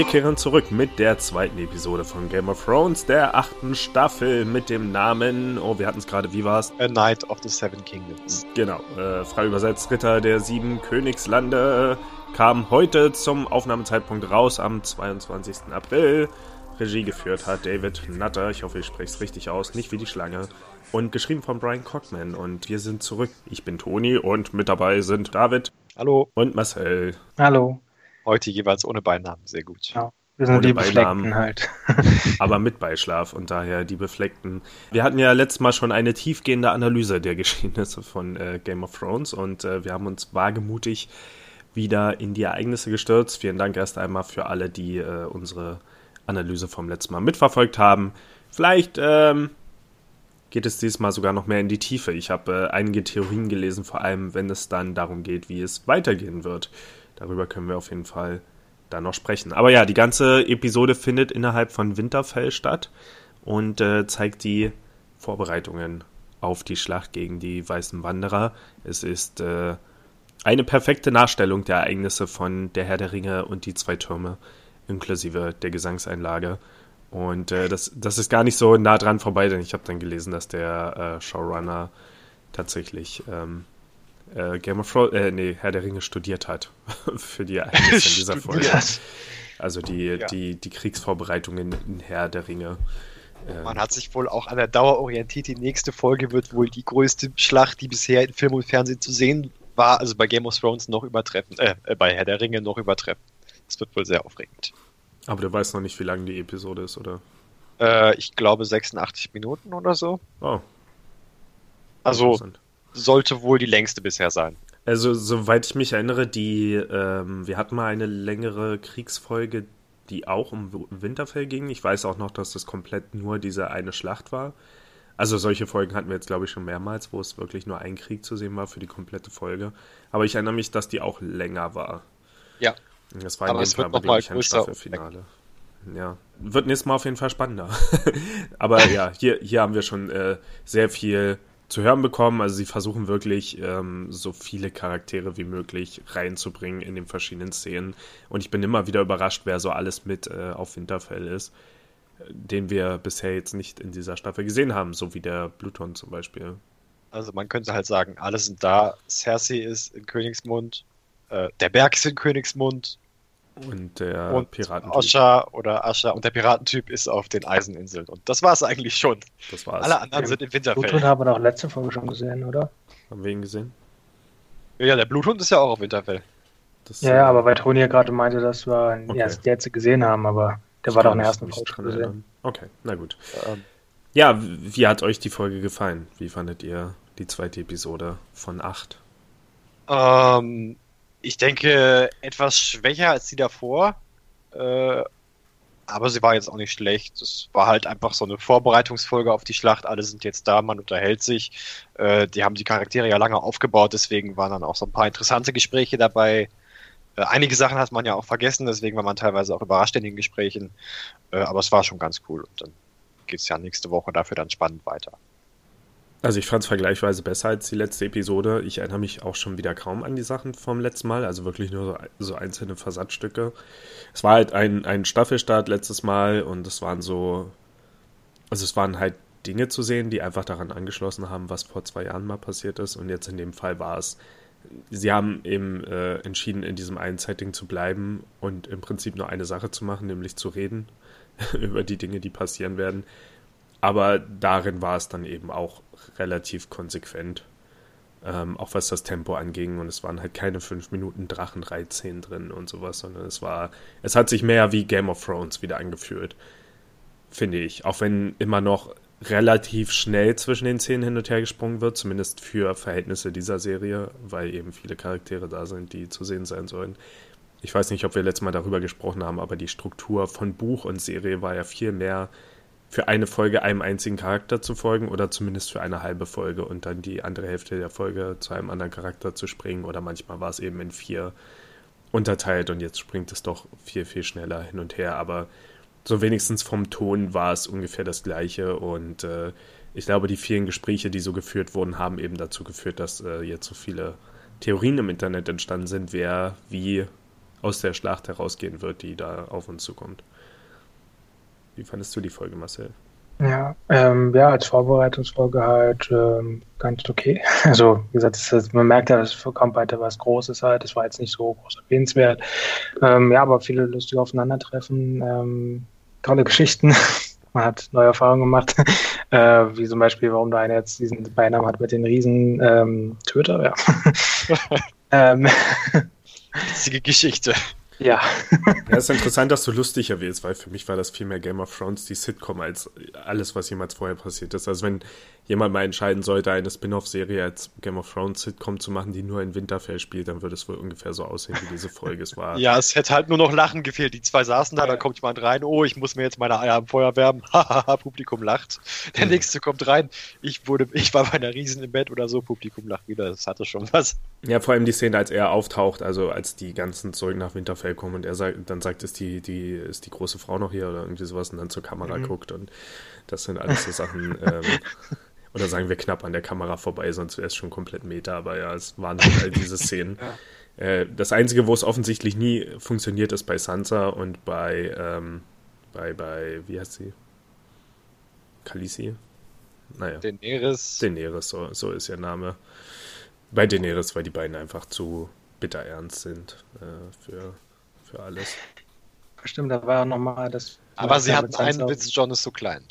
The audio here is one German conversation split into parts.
Wir kehren zurück mit der zweiten Episode von Game of Thrones, der achten Staffel mit dem Namen, oh, wir hatten es gerade, wie war's? A Knight of the Seven Kingdoms. Genau, äh, frei übersetzt Ritter der sieben Königslande, kam heute zum Aufnahmezeitpunkt raus am 22. April. Regie geführt hat David Nutter, ich hoffe, ich spreche es richtig aus, nicht wie die Schlange. Und geschrieben von Brian Cockman. Und wir sind zurück. Ich bin Toni und mit dabei sind David. Hallo. Und Marcel. Hallo. Heute jeweils ohne Beinamen, sehr gut. Ja. Wir sind Ohne die Beinamen. Befleckten halt. aber mit Beischlaf und daher die Befleckten. Wir hatten ja letztes Mal schon eine tiefgehende Analyse der Geschehnisse von äh, Game of Thrones und äh, wir haben uns wagemutig wieder in die Ereignisse gestürzt. Vielen Dank erst einmal für alle, die äh, unsere Analyse vom letzten Mal mitverfolgt haben. Vielleicht ähm, geht es diesmal sogar noch mehr in die Tiefe. Ich habe äh, einige Theorien gelesen, vor allem wenn es dann darum geht, wie es weitergehen wird. Darüber können wir auf jeden Fall dann noch sprechen. Aber ja, die ganze Episode findet innerhalb von Winterfell statt und äh, zeigt die Vorbereitungen auf die Schlacht gegen die Weißen Wanderer. Es ist äh, eine perfekte Nachstellung der Ereignisse von Der Herr der Ringe und die zwei Türme, inklusive der Gesangseinlage. Und äh, das, das ist gar nicht so nah dran vorbei, denn ich habe dann gelesen, dass der äh, Showrunner tatsächlich ähm, äh, Game of Thrones, äh, nee, Herr der Ringe studiert hat für die Ereignisse in dieser Folge. Also die, Ja. die, die Kriegsvorbereitungen in Herr der Ringe. Äh, Man hat sich wohl auch an der Dauer orientiert. Die nächste Folge wird wohl die größte Schlacht, die bisher in Film und Fernsehen zu sehen war, also bei Game of Thrones noch übertreffen, äh, äh, bei Herr der Ringe noch übertreffen. Das wird wohl sehr aufregend. aber du weißt noch nicht, wie lang die Episode ist, oder? Äh, ich glaube 86 Minuten oder so. Oh. Also. Sollte wohl die längste bisher sein. Also, soweit ich mich erinnere, die, ähm, wir hatten mal eine längere Kriegsfolge, die auch um Winterfell ging. Ich weiß auch noch, dass das komplett nur diese eine Schlacht war. Also solche Folgen hatten wir jetzt, glaube ich, schon mehrmals, wo es wirklich nur ein Krieg zu sehen war für die komplette Folge. Aber ich erinnere mich, dass die auch länger war. Ja. Das war in Aber dem es Fall aber ein Staffelfinale. Ja. Wird nächstes Mal auf jeden Fall spannender. aber ja, hier, hier haben wir schon äh, sehr viel zu hören bekommen. Also sie versuchen wirklich ähm, so viele Charaktere wie möglich reinzubringen in den verschiedenen Szenen. Und ich bin immer wieder überrascht, wer so alles mit äh, auf Winterfell ist, den wir bisher jetzt nicht in dieser Staffel gesehen haben, so wie der Bluton zum Beispiel. Also man könnte halt sagen, alle sind da. Cersei ist in Königsmund, äh, der Berg ist in Königsmund Und der und Piraten. Ascha oder Ascha und der Piratentyp ist auf den Eiseninseln. Und das war es eigentlich schon. Das war's. Alle anderen Ja. sind in Bluthund Winterfell. haben wir doch letzte Folge schon gesehen, oder? Haben wir ihn gesehen? Ja, der Bluthund ist ja auch auf Winterfell. Das, Ja, ja, aber weil Toni ja gerade meinte, dass wir ihn Okay. erst jetzt gesehen haben, aber der ich war doch in der ersten Folge schon gesehen. erinnern. Okay, na gut. Ähm, Ja, wie hat euch die Folge gefallen? Wie fandet ihr die zweite Episode von 8? ähm, ich denke, etwas schwächer als die davor. Äh, aber sie war jetzt auch nicht schlecht. Es war halt einfach so eine Vorbereitungsfolge auf die Schlacht. Alle sind jetzt da, man unterhält sich. Äh, die haben die Charaktere ja lange aufgebaut, deswegen waren dann auch so ein paar interessante Gespräche dabei. Äh, einige Sachen hat man ja auch vergessen, deswegen war man teilweise auch überrascht in den Gesprächen. Äh, aber es war schon ganz cool. Und dann geht's ja nächste Woche dafür dann spannend weiter. Also ich fand es vergleichsweise besser als die letzte Episode. Ich erinnere mich auch schon wieder kaum an die Sachen vom letzten Mal, also wirklich nur so, so einzelne Versatzstücke. Es war halt ein, ein Staffelstart letztes Mal und es waren so, also es waren halt Dinge zu sehen, die einfach daran angeschlossen haben, was vor zwei Jahren mal passiert ist. Und jetzt in dem Fall war es, sie haben eben äh, entschieden, in diesem einen Setting zu bleiben und im Prinzip nur eine Sache zu machen, nämlich zu reden über die Dinge, die passieren werden. Aber darin war es dann eben auch relativ konsequent, ähm, auch was das Tempo anging. Und es waren halt keine fünf Minuten Drachenreitszenen drin und sowas, sondern es war, es hat sich mehr wie Game of Thrones wieder angefühlt, finde ich. Auch wenn immer noch relativ schnell zwischen den Szenen hin und her gesprungen wird, zumindest für Verhältnisse dieser Serie, weil eben viele Charaktere da sind, die zu sehen sein sollen. Ich weiß nicht, ob wir letztes Mal darüber gesprochen haben, aber die Struktur von Buch und Serie war ja viel mehr für eine Folge einem einzigen Charakter zu folgen oder zumindest für eine halbe Folge und dann die andere Hälfte der Folge zu einem anderen Charakter zu springen oder manchmal war es eben in vier unterteilt und jetzt springt es doch viel, viel schneller hin und her, aber so wenigstens vom Ton war es ungefähr das gleiche und äh, ich glaube, die vielen Gespräche, die so geführt wurden, haben eben dazu geführt, dass äh, jetzt so viele Theorien im Internet entstanden sind, wer wie aus der Schlacht herausgehen wird, die da auf uns zukommt. Wie fandest du die Folge, Marcel? Ja, ähm, ja, als Vorbereitungsfolge halt ähm, ganz okay. Also, wie gesagt, das, das, man merkt ja, es kommt weiter was Großes halt. Das war jetzt nicht so groß erwähnenswert. Ähm, ja, aber viele lustige Aufeinandertreffen, ähm, tolle Geschichten. man hat neue Erfahrungen gemacht. äh, wie zum Beispiel, warum der eine jetzt diesen Beinamen hat mit den riesen ähm, Töter, ja. ähm, Witzige Geschichte. Ja. ja, es ist interessant, dass du lustig erwählst, weil für mich war das viel mehr Game of Thrones, die Sitcom, als alles, was jemals vorher passiert ist. Also wenn jemand mal entscheiden sollte, eine Spin-off-Serie als Game of Thrones Sitcom zu machen, die nur in Winterfell spielt, dann würde es wohl ungefähr so aussehen, wie diese Folge es war. ja, es hätte halt nur noch Lachen gefehlt. Die zwei saßen da, da kommt jemand rein, oh, ich muss mir jetzt meine Eier am Feuer wärmen. Hahaha, Publikum lacht. Der mhm. nächste kommt rein, ich wurde, ich war bei einer Riesen im Bett oder so, Publikum lacht wieder. Das hatte schon was. Ja, vor allem die Szene, als er auftaucht, also als die ganzen zurück nach Winterfell kommen und er sagt, dann sagt, ist die, die, ist die große Frau noch hier oder irgendwie sowas und dann zur Kamera mhm. guckt und das sind alles so Sachen. Ähm, oder sagen wir knapp an der Kamera vorbei, sonst wäre es schon komplett Meta, aber ja, es waren halt all diese Szenen. ja. äh, das Einzige, wo es offensichtlich nie funktioniert, ist bei Sansa und bei, ähm, bei, bei, wie heißt sie? Khaleesi? Naja. Daenerys. Daenerys, so, so ist ihr Name. Bei Daenerys, weil die beiden einfach zu bitter ernst sind äh, für, für alles. Stimmt, da war nochmal das. Aber sie hatten einen Witz, John ist so klein.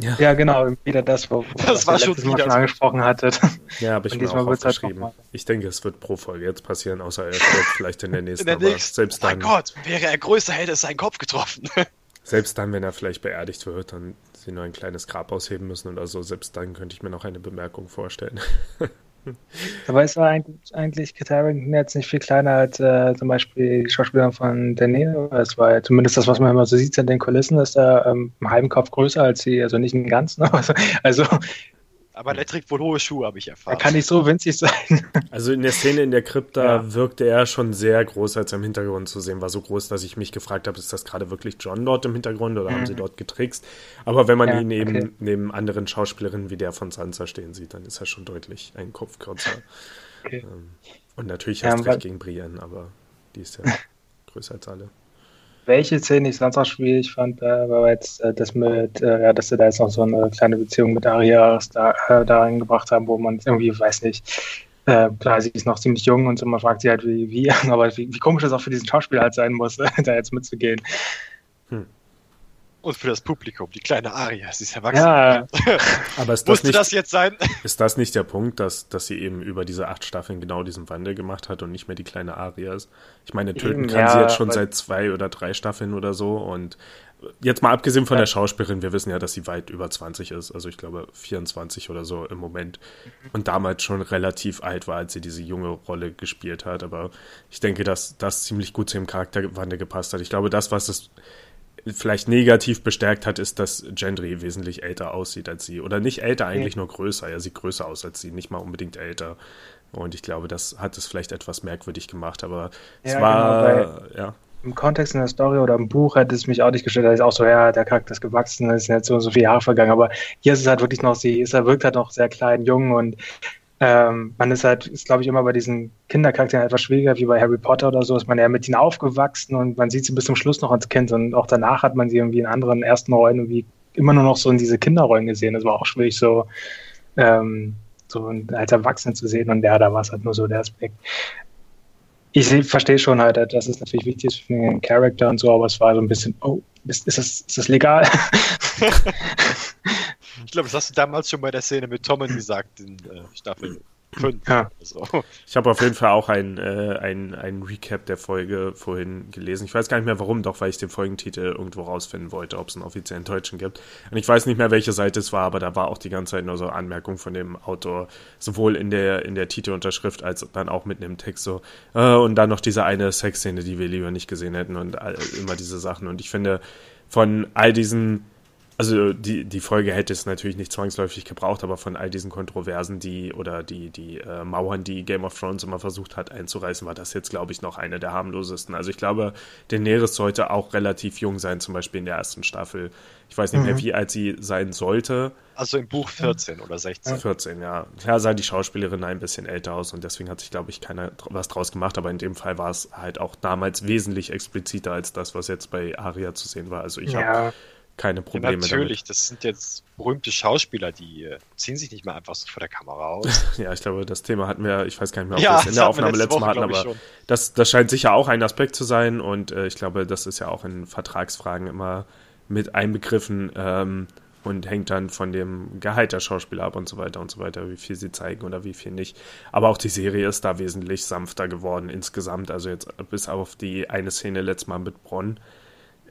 Ja. ja, genau, wieder das, wo, wo das war schon Mal schon angesprochen hattet. Ja, habe ich mir auch aufgeschrieben. Halt ich denke, es wird pro Folge jetzt passieren, außer er stirbt vielleicht in der nächsten. In der nächsten. Selbst dann, mein Gott, wäre er größer, hätte es seinen Kopf getroffen. selbst dann, wenn er vielleicht beerdigt wird, dann sie nur ein kleines Grab ausheben müssen oder so, selbst dann könnte ich mir noch eine Bemerkung vorstellen. Aber ist er eigentlich, eigentlich Kit Harington jetzt nicht viel kleiner als äh, zum Beispiel die Schauspielerin von Danilo? Es war ja zumindest das, was man immer so sieht in den Kulissen, ist er ähm, einen halben Kopf größer als sie, also nicht einen ganzen. Also, also aber der trägt wohl hohe Schuhe, habe ich erfahren. Er kann nicht so winzig sein. Also in der Szene in der Krypta ja. wirkte er schon sehr groß, als er im Hintergrund zu sehen war. So groß, dass ich mich gefragt habe, ist das gerade wirklich John dort im Hintergrund oder mhm. haben sie dort getrickst? Aber wenn man ja, ihn eben okay. neben anderen Schauspielerinnen wie der von Sansa stehen sieht, dann ist er schon deutlich ein Kopf kürzer. Okay. Ähm, und natürlich hast du recht gegen Brienne, aber die ist ja größer als alle welche Szene ich sonst auch schwierig fand, war jetzt äh, das mit, äh, ja, dass sie da jetzt noch so eine kleine Beziehung mit Aria da, äh, da reingebracht haben, wo man irgendwie, weiß nicht, äh, klar, sie ist noch ziemlich jung und so, man fragt sie halt, wie, wie aber wie, wie komisch es auch für diesen Schauspieler halt sein muss, da jetzt mitzugehen. Hm. Und für das Publikum, die kleine Aria, sie ist erwachsen. Ja. Aber ist das Musste nicht, das jetzt sein? Ist das nicht der Punkt, dass, dass sie eben über diese acht Staffeln genau diesen Wandel gemacht hat und nicht mehr die kleine Aria ist? Ich meine, töten kann ja, sie jetzt schon seit zwei oder drei Staffeln oder so und jetzt mal abgesehen von ja. der Schauspielerin, wir wissen ja, dass sie weit über 20 ist, also ich glaube 24 oder so im Moment und damals schon relativ alt war, als sie diese junge Rolle gespielt hat, aber ich denke, dass das ziemlich gut zu ihrem Charakterwandel gepasst hat. Ich glaube, das, was es vielleicht negativ bestärkt hat, ist, dass Gendry wesentlich älter aussieht als sie. Oder nicht älter, eigentlich nur größer. Er sieht größer aus als sie, nicht mal unbedingt älter. Und ich glaube, das hat es vielleicht etwas merkwürdig gemacht, aber ja, es war, genau, ja. Im Kontext in der Story oder im Buch hätte es mich auch nicht gestört, da ist auch so, ja, der Charakter ist gewachsen, es sind jetzt so, so viele Jahre vergangen, aber hier ist es halt wirklich noch, sie ist, er wirkt halt noch sehr klein, jung und ähm, man ist halt, ist glaube ich immer bei diesen Kindercharakteren etwas schwieriger, wie bei Harry Potter oder so, ist man ja mit ihnen aufgewachsen und man sieht sie bis zum Schluss noch als Kind und auch danach hat man sie irgendwie in anderen ersten Rollen irgendwie immer nur noch so in diese Kinderrollen gesehen. Das war auch schwierig, so, ähm, so als Erwachsene zu sehen und ja, da war es halt nur so der Aspekt. Ich verstehe schon halt, dass es natürlich wichtig ist für den Charakter und so, aber es war so ein bisschen, oh, ist, ist, das, ist das legal? Ich glaube, das hast du damals schon bei der Szene mit Tommen gesagt in äh, Staffel 5. Ja. So. Ich habe auf jeden Fall auch ein, äh, ein, ein Recap der Folge vorhin gelesen. Ich weiß gar nicht mehr warum, doch weil ich den Folgentitel irgendwo rausfinden wollte, ob es einen offiziellen Deutschen gibt. Und ich weiß nicht mehr, welche Seite es war, aber da war auch die ganze Zeit nur so Anmerkung von dem Autor, sowohl in der, in der Titelunterschrift als dann auch mitten im Text so. Äh, und dann noch diese eine Sexszene, die wir lieber nicht gesehen hätten und all, immer diese Sachen. Und ich finde, von all diesen Also die, die Folge hätte es natürlich nicht zwangsläufig gebraucht, aber von all diesen Kontroversen, die oder die, die äh, Mauern, die Game of Thrones immer versucht hat einzureißen, war das jetzt, glaube ich, noch eine der harmlosesten. Also ich glaube, Daenerys sollte auch relativ jung sein, zum Beispiel in der ersten Staffel. Ich weiß nicht mhm. mehr, wie alt sie sein sollte. Also im Buch 14 oder 16. 14, ja. Ja, sah die Schauspielerin ein bisschen älter aus und deswegen hat sich, glaube ich, keiner was draus gemacht, aber in dem Fall war es halt auch damals wesentlich expliziter als das, was jetzt bei Aria zu sehen war. Also ich ja. habe keine Probleme. Ja, natürlich, damit. das sind jetzt berühmte Schauspieler, die äh, ziehen sich nicht mehr einfach so vor der Kamera aus. ja, ich glaube, das Thema hatten wir, ich weiß gar nicht mehr, ob ja, wir es in der Aufnahme letztes Mal hatten, aber das, das scheint sicher auch ein Aspekt zu sein und äh, ich glaube, das ist ja auch in Vertragsfragen immer mit einbegriffen ähm, und hängt dann von dem Gehalt der Schauspieler ab und so weiter und so weiter, wie viel sie zeigen oder wie viel nicht. Aber auch die Serie ist da wesentlich sanfter geworden insgesamt, also jetzt bis auf die eine Szene letztes Mal mit Bronn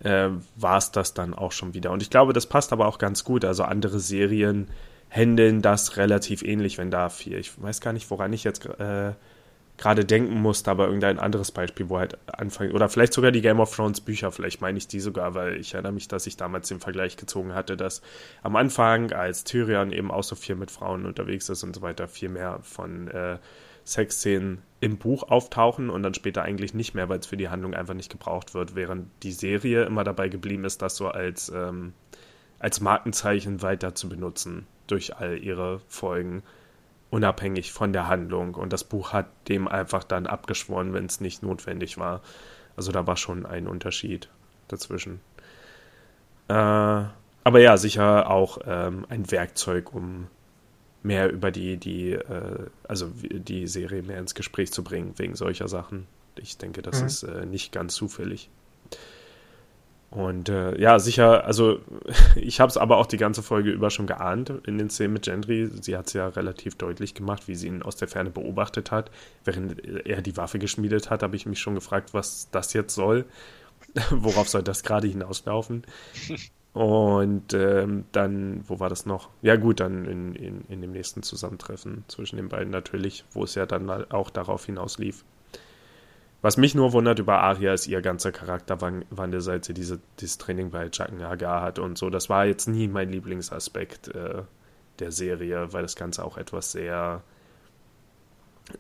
äh, war es das dann auch schon wieder. Und ich glaube, das passt aber auch ganz gut. Also andere Serien handeln das relativ ähnlich, wenn da viel. Ich weiß gar nicht, woran ich jetzt äh, gerade denken musste, aber irgendein anderes Beispiel, wo halt anfangen, oder vielleicht sogar die Game of Thrones Bücher, vielleicht meine ich die sogar, weil ich erinnere mich, dass ich damals den Vergleich gezogen hatte, dass am Anfang, als Tyrion eben auch so viel mit Frauen unterwegs ist und so weiter, viel mehr von äh, Sexszenen im Buch auftauchen und dann später eigentlich nicht mehr, weil es für die Handlung einfach nicht gebraucht wird, während die Serie immer dabei geblieben ist, das so als, ähm, als Markenzeichen weiter zu benutzen durch all ihre Folgen, unabhängig von der Handlung. Und das Buch hat dem einfach dann abgeschworen, wenn es nicht notwendig war. Also da war schon ein Unterschied dazwischen. Äh, aber ja, sicher auch ähm, ein Werkzeug, um mehr über die, die, äh, also die Serie mehr ins Gespräch zu bringen, wegen solcher Sachen. Ich denke, das mhm. ist äh, nicht ganz zufällig. Und äh, ja, sicher, also ich habe es aber auch die ganze Folge über schon geahnt in den Szenen mit Gendry. Sie hat es ja relativ deutlich gemacht, wie sie ihn aus der Ferne beobachtet hat. Während er die Waffe geschmiedet hat, habe ich mich schon gefragt, was das jetzt soll. Worauf soll das gerade hinauslaufen? Und ähm, dann, wo war das noch? Ja gut, dann in, in, in dem nächsten Zusammentreffen zwischen den beiden natürlich, wo es ja dann auch darauf hinaus lief. Was mich nur wundert über Aria ist ihr ganzer Charakterwandel, seit sie diese, dieses Training bei Jacken Hagar hat und so. Das war jetzt nie mein Lieblingsaspekt äh, der Serie, weil das Ganze auch etwas sehr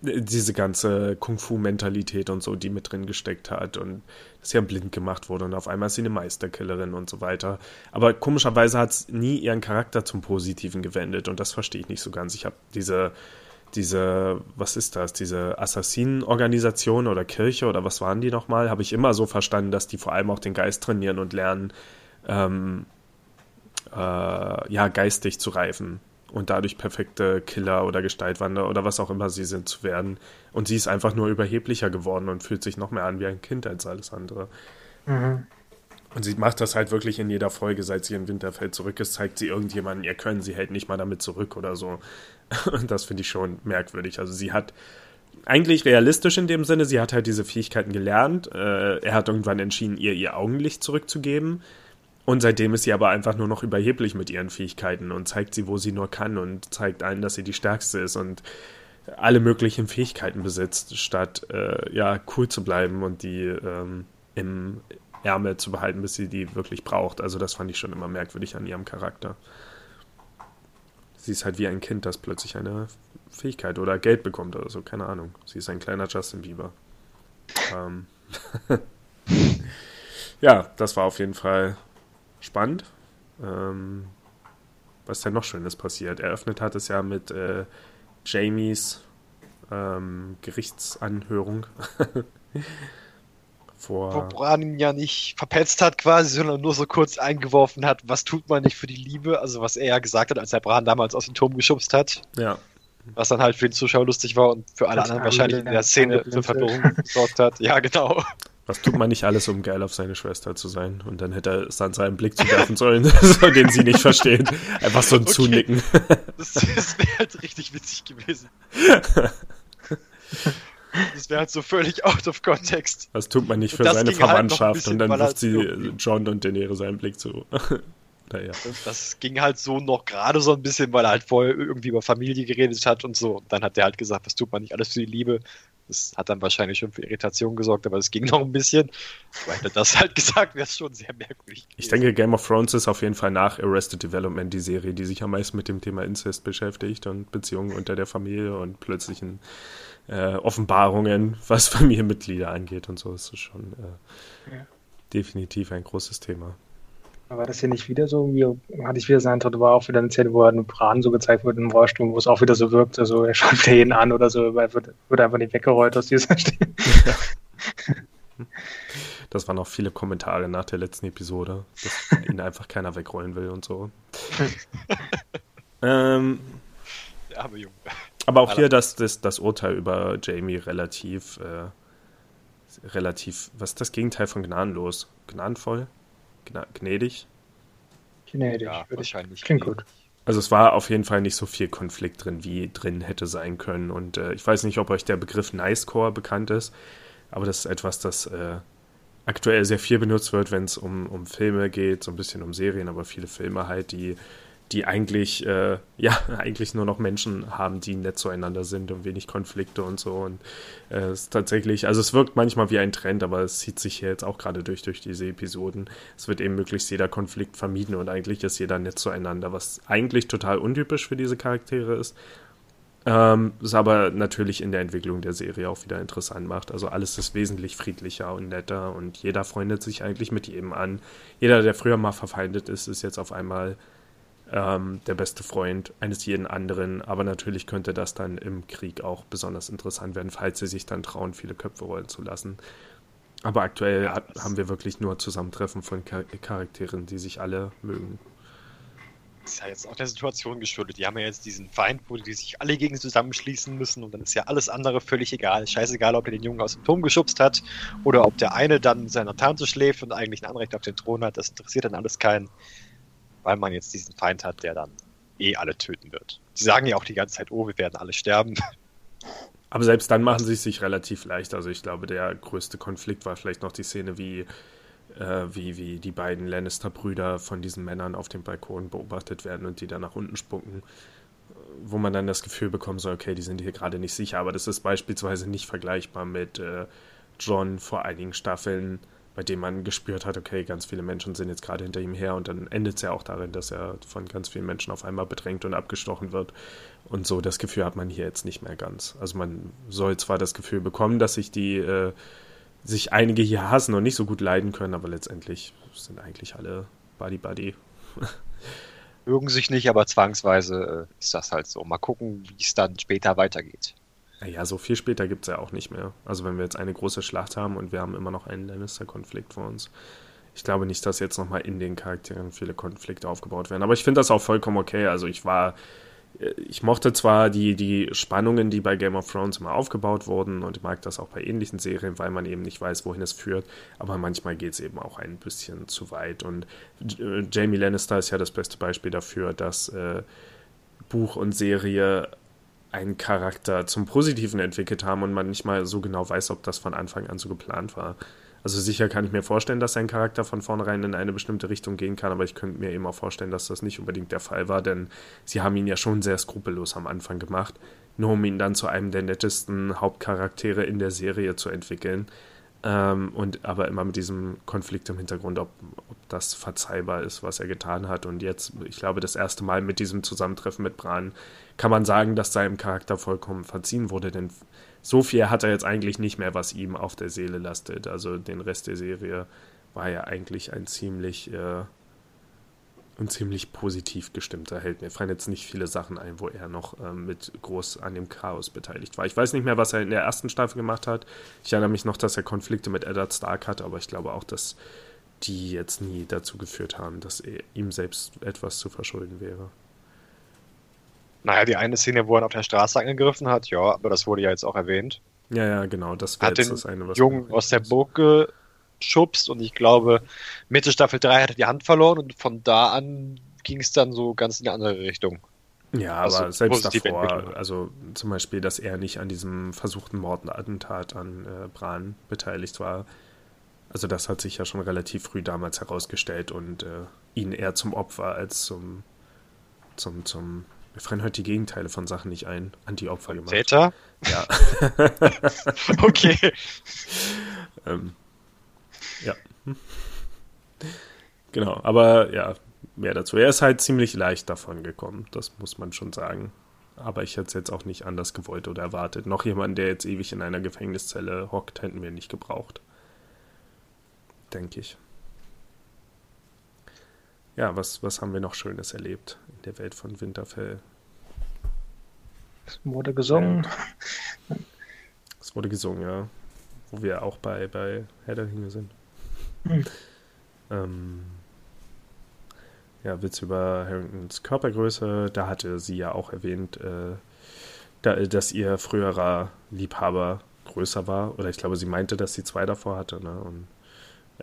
diese ganze Kung-Fu-Mentalität und so, die mit drin gesteckt hat und dass sie ja blind gemacht wurde und auf einmal ist sie eine Meisterkillerin und so weiter. Aber komischerweise hat es nie ihren Charakter zum Positiven gewendet und das verstehe ich nicht so ganz. Ich habe diese, diese, was ist das, diese Assassinenorganisation oder Kirche oder was waren die nochmal, habe ich immer so verstanden, dass die vor allem auch den Geist trainieren und lernen, ähm, äh, ja, geistig zu reifen und dadurch perfekte Killer oder Gestaltwander oder was auch immer sie sind zu werden. Und sie ist einfach nur überheblicher geworden und fühlt sich noch mehr an wie ein Kind als alles andere. Mhm. Und sie macht das halt wirklich in jeder Folge, seit sie in Winterfeld zurück ist, zeigt sie irgendjemanden ihr Können, sie hält nicht mal damit zurück oder so. Und das finde ich schon merkwürdig. Also sie hat eigentlich realistisch in dem Sinne, sie hat halt diese Fähigkeiten gelernt. Äh, er hat irgendwann entschieden, ihr ihr Augenlicht zurückzugeben. Und seitdem ist sie aber einfach nur noch überheblich mit ihren Fähigkeiten und zeigt sie, wo sie nur kann und zeigt allen, dass sie die Stärkste ist und alle möglichen Fähigkeiten besitzt, statt äh, ja cool zu bleiben und die ähm, im Ärmel zu behalten, bis sie die wirklich braucht. Also das fand ich schon immer merkwürdig an ihrem Charakter. Sie ist halt wie ein Kind, das plötzlich eine Fähigkeit oder Geld bekommt oder so, keine Ahnung. Sie ist ein kleiner Justin Bieber. Ähm ja, das war auf jeden Fall spannend. Ähm, was denn noch Schönes passiert? Eröffnet hat es ja mit äh, Jamies ähm, Gerichtsanhörung. Vor Wo Bran ihn ja nicht verpetzt hat quasi, sondern nur so kurz eingeworfen hat, was tut man nicht für die Liebe? Also was er ja gesagt hat, als er Bran damals aus dem Turm geschubst hat. Ja. Was dann halt für den Zuschauer lustig war und für alle anderen wahrscheinlich in der Szene für Verwirrung gesorgt hat. Ja, genau. Was tut man nicht alles, um geil auf seine Schwester zu sein? Und dann hätte Sansa einen Blick zu werfen sollen, den sie nicht versteht. Einfach so ein okay. Zunicken. Das, das wäre halt richtig witzig gewesen. Das wäre halt so völlig out of context. Was tut man nicht für seine halt Verwandtschaft? Halt und dann wirft sie John und Daenerys seinen Blick zu. naja. Das ging halt so noch gerade so ein bisschen, weil er halt vorher irgendwie über Familie geredet hat und so. Und dann hat er halt gesagt, was tut man nicht alles für die Liebe? Das hat dann wahrscheinlich schon für Irritation gesorgt, aber es ging noch ein bisschen. Weil das halt gesagt, wäre es schon sehr merkwürdig. Gewesen. Ich denke, Game of Thrones ist auf jeden Fall nach Arrested Development die Serie, die sich am meisten mit dem Thema Incest beschäftigt und Beziehungen unter der Familie und plötzlichen äh, Offenbarungen, was Familienmitglieder angeht und so. ist es schon äh, ja. definitiv ein großes Thema. War das hier nicht wieder so? Wie hatte ich wieder seinen Tod, war auch wieder eine Szene, wo er einen Bran so gezeigt wurde im Rollstuhl, wo es auch wieder so wirkt, also er schaut wieder jeden an oder so, weil wird, wird einfach nicht weggerollt aus dieser Stelle. Ja. Das waren auch viele Kommentare nach der letzten Episode, dass ihn einfach keiner wegrollen will und so. ähm, der arme Junge. Aber auch hier das, das, das Urteil über Jamie relativ, äh, relativ, was ist das Gegenteil von gnadenlos? Gnadenvoll? Gnädig? Gnädig, ja, wahrscheinlich. Klingt gut. Also es war auf jeden Fall nicht so viel Konflikt drin, wie drin hätte sein können. Und äh, ich weiß nicht, ob euch der Begriff Nicecore bekannt ist, aber das ist etwas, das äh, aktuell sehr viel benutzt wird, wenn es um, um Filme geht, so ein bisschen um Serien, aber viele Filme halt, die die eigentlich, äh, ja, eigentlich nur noch Menschen haben, die nett zueinander sind und wenig Konflikte und so. Und äh, es äh, ist tatsächlich, also es wirkt manchmal wie ein Trend, aber es zieht sich hier jetzt auch gerade durch, durch diese Episoden. Es wird eben möglichst jeder Konflikt vermieden und eigentlich ist jeder nett zueinander, was eigentlich total untypisch für diese Charaktere ist. Ähm, es aber natürlich in der Entwicklung der Serie auch wieder interessant macht. Also alles ist wesentlich friedlicher und netter und jeder freundet sich eigentlich mit jedem an. Jeder, der früher mal verfeindet ist, ist jetzt auf einmal ähm, der beste Freund eines jeden anderen. Aber natürlich könnte das dann im Krieg auch besonders interessant werden, falls sie sich dann trauen, viele Köpfe rollen zu lassen. Aber aktuell ja, hat, haben wir wirklich nur Zusammentreffen von Char Charakteren, die sich alle mögen. Das ist ja jetzt auch der Situation geschuldet. Die haben ja jetzt diesen Feind, wo die sich alle gegen zusammenschließen müssen und dann ist ja alles andere völlig egal. Scheißegal, ob er den Jungen aus dem Turm geschubst hat oder ob der eine dann seiner Tante schläft und eigentlich ein Anrecht auf den Thron hat. Das interessiert dann alles keinen weil man jetzt diesen Feind hat, der dann eh alle töten wird. Sie sagen ja auch die ganze Zeit, oh, wir werden alle sterben. Aber selbst dann machen sie es sich relativ leicht. Also ich glaube, der größte Konflikt war vielleicht noch die Szene, wie, äh, wie, wie die beiden Lannister-Brüder von diesen Männern auf dem Balkon beobachtet werden und die dann nach unten spucken. Wo man dann das Gefühl bekommen soll, okay, die sind hier gerade nicht sicher. Aber das ist beispielsweise nicht vergleichbar mit äh, John vor einigen Staffeln, bei dem man gespürt hat, okay, ganz viele Menschen sind jetzt gerade hinter ihm her und dann endet es ja auch darin, dass er von ganz vielen Menschen auf einmal bedrängt und abgestochen wird. Und so das Gefühl hat man hier jetzt nicht mehr ganz. Also man soll zwar das Gefühl bekommen, dass sich die äh, sich einige hier hassen und nicht so gut leiden können, aber letztendlich sind eigentlich alle Buddy Buddy. Mögen sich nicht, aber zwangsweise äh, ist das halt so. Mal gucken, wie es dann später weitergeht. Naja, so viel später gibt es ja auch nicht mehr. Also wenn wir jetzt eine große Schlacht haben und wir haben immer noch einen Lannister-Konflikt vor uns. Ich glaube nicht, dass jetzt nochmal in den Charakteren viele Konflikte aufgebaut werden. Aber ich finde das auch vollkommen okay. Also ich war, äh, ich mochte zwar die, die Spannungen, die bei Game of Thrones immer aufgebaut wurden und mag das auch bei ähnlichen Serien, weil man eben nicht weiß, wohin es führt. Aber manchmal geht es eben auch ein bisschen zu weit. Und äh, Jamie Lannister ist ja das beste Beispiel dafür, dass äh, Buch und Serie einen Charakter zum Positiven entwickelt haben und man nicht mal so genau weiß, ob das von Anfang an so geplant war. Also sicher kann ich mir vorstellen, dass sein Charakter von vornherein in eine bestimmte Richtung gehen kann, aber ich könnte mir eben auch vorstellen, dass das nicht unbedingt der Fall war, denn sie haben ihn ja schon sehr skrupellos am Anfang gemacht, nur um ihn dann zu einem der nettesten Hauptcharaktere in der Serie zu entwickeln. Ähm, und aber immer mit diesem Konflikt im Hintergrund, ob, ob das verzeihbar ist, was er getan hat. Und jetzt, ich glaube, das erste Mal mit diesem Zusammentreffen mit Bran kann man sagen, dass seinem Charakter vollkommen verziehen wurde, denn so viel hat er jetzt eigentlich nicht mehr, was ihm auf der Seele lastet. Also den Rest der Serie war ja eigentlich ein ziemlich, äh, ein ziemlich positiv gestimmter Held. Mir fallen jetzt nicht viele Sachen ein, wo er noch äh, mit groß an dem Chaos beteiligt war. Ich weiß nicht mehr, was er in der ersten Staffel gemacht hat. Ich erinnere mich noch, dass er Konflikte mit Eddard Stark hatte, aber ich glaube auch, dass die jetzt nie dazu geführt haben, dass er ihm selbst etwas zu verschulden wäre. Naja, die eine Szene, wo er auf der Straße angegriffen hat, ja, aber das wurde ja jetzt auch erwähnt. Ja, ja, genau, das wäre jetzt das eine, was Jungen aus der Burg geschubst und ich glaube, Mitte Staffel 3 hat er die Hand verloren und von da an ging es dann so ganz in eine andere Richtung. Ja, also aber selbst davor, also zum Beispiel, dass er nicht an diesem versuchten Mordattentat an äh, Bran beteiligt war, also das hat sich ja schon relativ früh damals herausgestellt und äh, ihn eher zum Opfer als zum, zum, zum Mir fallen heute die Gegenteile von Sachen nicht ein. Anti-Opfer gemacht. Täter? Ja. Okay. ähm, ja. Genau, aber ja, mehr dazu. Er ist halt ziemlich leicht davon gekommen, das muss man schon sagen. Aber ich hätte es jetzt auch nicht anders gewollt oder erwartet. Noch jemand, der jetzt ewig in einer Gefängniszelle hockt, hätten wir nicht gebraucht. Denke ich. Ja, was, was haben wir noch Schönes erlebt der Welt von Winterfell? Es wurde gesungen. Es wurde gesungen, ja. Wo wir auch bei, bei Herr der Ringe sind. Hm. Ähm, ja, Witz über Harringtons Körpergröße. Da hatte sie ja auch erwähnt, äh, da, dass ihr früherer Liebhaber größer war. Oder ich glaube, sie meinte, dass sie zwei davor hatte. Ne? Und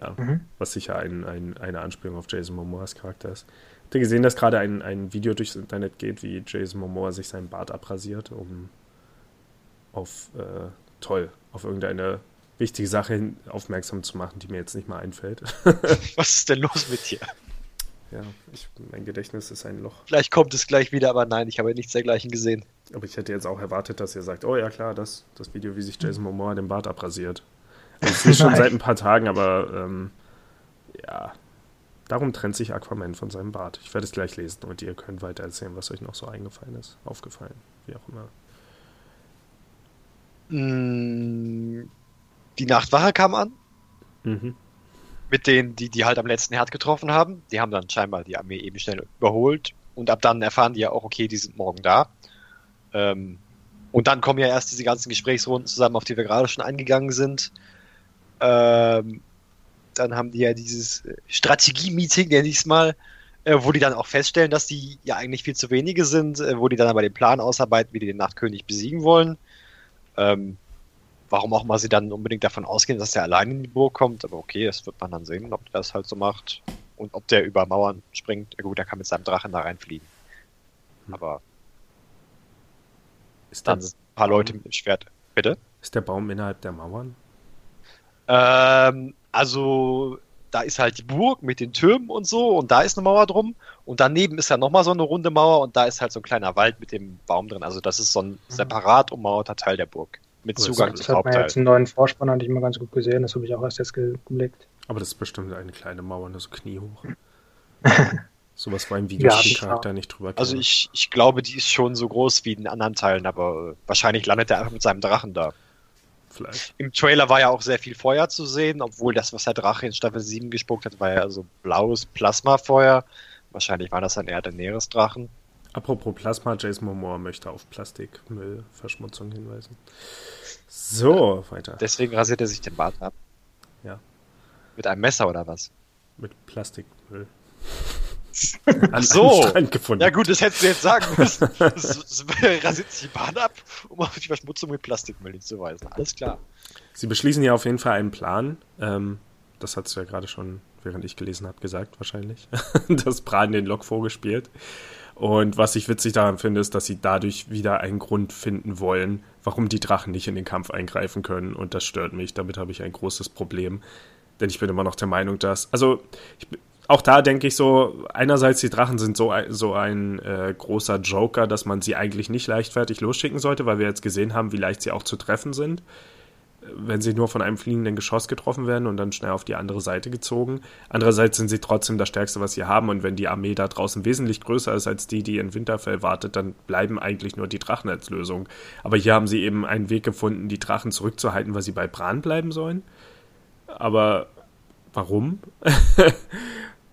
ja, Mhm. was sicher ein, ein, eine Anspielung auf Jason Momoas Charakter ist. Habt ihr gesehen, dass gerade ein, ein Video durchs Internet geht, wie Jason Momoa sich seinen Bart abrasiert, um auf, äh, toll, auf irgendeine wichtige Sache aufmerksam zu machen, die mir jetzt nicht mal einfällt. Was ist denn los mit dir? ja, ich, mein Gedächtnis ist ein Loch. Vielleicht kommt es gleich wieder, aber nein, ich habe nichts dergleichen gesehen. Aber ich hätte jetzt auch erwartet, dass ihr sagt, oh ja klar, das, das Video, wie sich Jason Momoa den Bart abrasiert. Also, ich sehe schon seit ein paar Tagen, aber ähm, ja, darum trennt sich Aquaman von seinem Bart. Ich werde es gleich lesen und ihr könnt weiter erzählen, was euch noch so eingefallen ist, aufgefallen, wie auch immer. Mm, Die Nachtwache kam an, Mhm. mit denen, die, die halt am letzten Herd getroffen haben. Die haben dann scheinbar die Armee eben schnell überholt. Und ab dann erfahren die ja auch, okay, die sind morgen da. Ähm, und dann kommen ja erst diese ganzen Gesprächsrunden zusammen, auf die wir gerade schon eingegangen sind. Ähm, dann haben die ja dieses äh, Strategie-Meeting, nenne ich es mal, äh, wo die dann auch feststellen, dass die ja eigentlich viel zu wenige sind, äh, wo die dann aber den Plan ausarbeiten, wie die den Nachtkönig besiegen wollen. Ähm, warum auch mal sie dann unbedingt davon ausgehen, dass der allein in die Burg kommt, aber okay, das wird man dann sehen, ob der das halt so macht und ob der über Mauern springt. Ja gut, der kann mit seinem Drachen da reinfliegen. Hm. Aber Ist, dann sind ein paar Leute mit dem Schwert. Bitte? ist der Baum innerhalb der Mauern? Ähm, also da ist halt die Burg mit den Türmen und so und da ist eine Mauer drum und daneben ist ja nochmal so eine runde Mauer und da ist halt so ein kleiner Wald mit dem Baum drin. Also das ist so ein separat ummauerter Teil der Burg mit das Zugang ist- Das zum hat man Hauptteil. jetzt im neuen Vorspann eigentlich mal ganz gut gesehen. Das habe ich auch erst jetzt ge- geblickt. Aber das ist bestimmt eine kleine Mauer, nur so kniehoch. Sowas war im Ja, Videospielcharakter nicht drüber. Also käme. ich, ich glaube, die ist schon so groß wie in den anderen Teilen, aber wahrscheinlich landet er einfach mit seinem Drachen da. Vielleicht. Im Trailer war ja auch sehr viel Feuer zu sehen, obwohl das, was der Drache in Staffel 7 gespuckt hat, war ja so blaues Plasmafeuer. Wahrscheinlich war das dann eher der Meeresdrachen. Apropos Plasma, Jason Momoa möchte auf Plastikmüllverschmutzung hinweisen. So, weiter. Deswegen rasiert er sich den Bart ab. Ja. Mit einem Messer oder was? Mit Plastikmüll. Ach so. Ja gut, das hättest du jetzt sagen müssen. Rasiert sich die Bart ab, um auf die Verschmutzung mit Plastikmüll hinzuweisen. Alles klar. Sie beschließen ja auf jeden Fall einen Plan. Ähm, das hast du ja gerade schon, während ich gelesen habe, gesagt, wahrscheinlich. dass Bran den Lockvogel spielt. Und was ich witzig daran finde, ist, dass sie dadurch wieder einen Grund finden wollen, warum die Drachen nicht in den Kampf eingreifen können. Und das stört mich. Damit habe ich ein großes Problem. Denn ich bin immer noch der Meinung, dass. Also, ich, bin- auch da denke ich so, einerseits die Drachen sind so ein, so ein äh, großer Joker, dass man sie eigentlich nicht leichtfertig losschicken sollte, weil wir jetzt gesehen haben, wie leicht sie auch zu treffen sind wenn sie nur von einem fliegenden Geschoss getroffen werden und dann schnell auf die andere Seite gezogen. Andererseits sind sie trotzdem das Stärkste, was sie haben. Und wenn die Armee da draußen wesentlich größer ist als die, die in Winterfell wartet, dann bleiben eigentlich nur die Drachen als Lösung. Aber hier haben sie eben einen Weg gefunden, die Drachen zurückzuhalten, weil sie bei Bran bleiben sollen. Aber warum?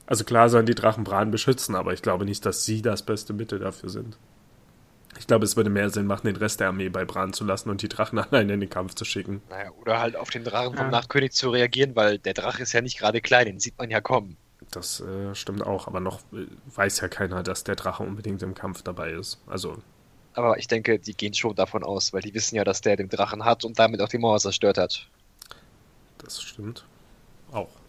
also klar sollen die Drachen Bran beschützen, aber ich glaube nicht, dass sie das beste Mittel dafür sind. Ich glaube, es würde mehr Sinn machen, den Rest der Armee bei Bran zu lassen und die Drachen alleine in den Kampf zu schicken. Naja, oder halt auf den Drachen vom Ja. Nachtkönig zu reagieren, weil der Drache ist ja nicht gerade klein, den sieht man ja kommen. Das äh, stimmt auch, aber noch äh, weiß ja keiner, dass der Drache unbedingt im Kampf dabei ist. Also, Aber ich denke, die gehen schon davon aus, weil die wissen ja, dass der den Drachen hat und damit auch die Mauer zerstört hat. das stimmt auch.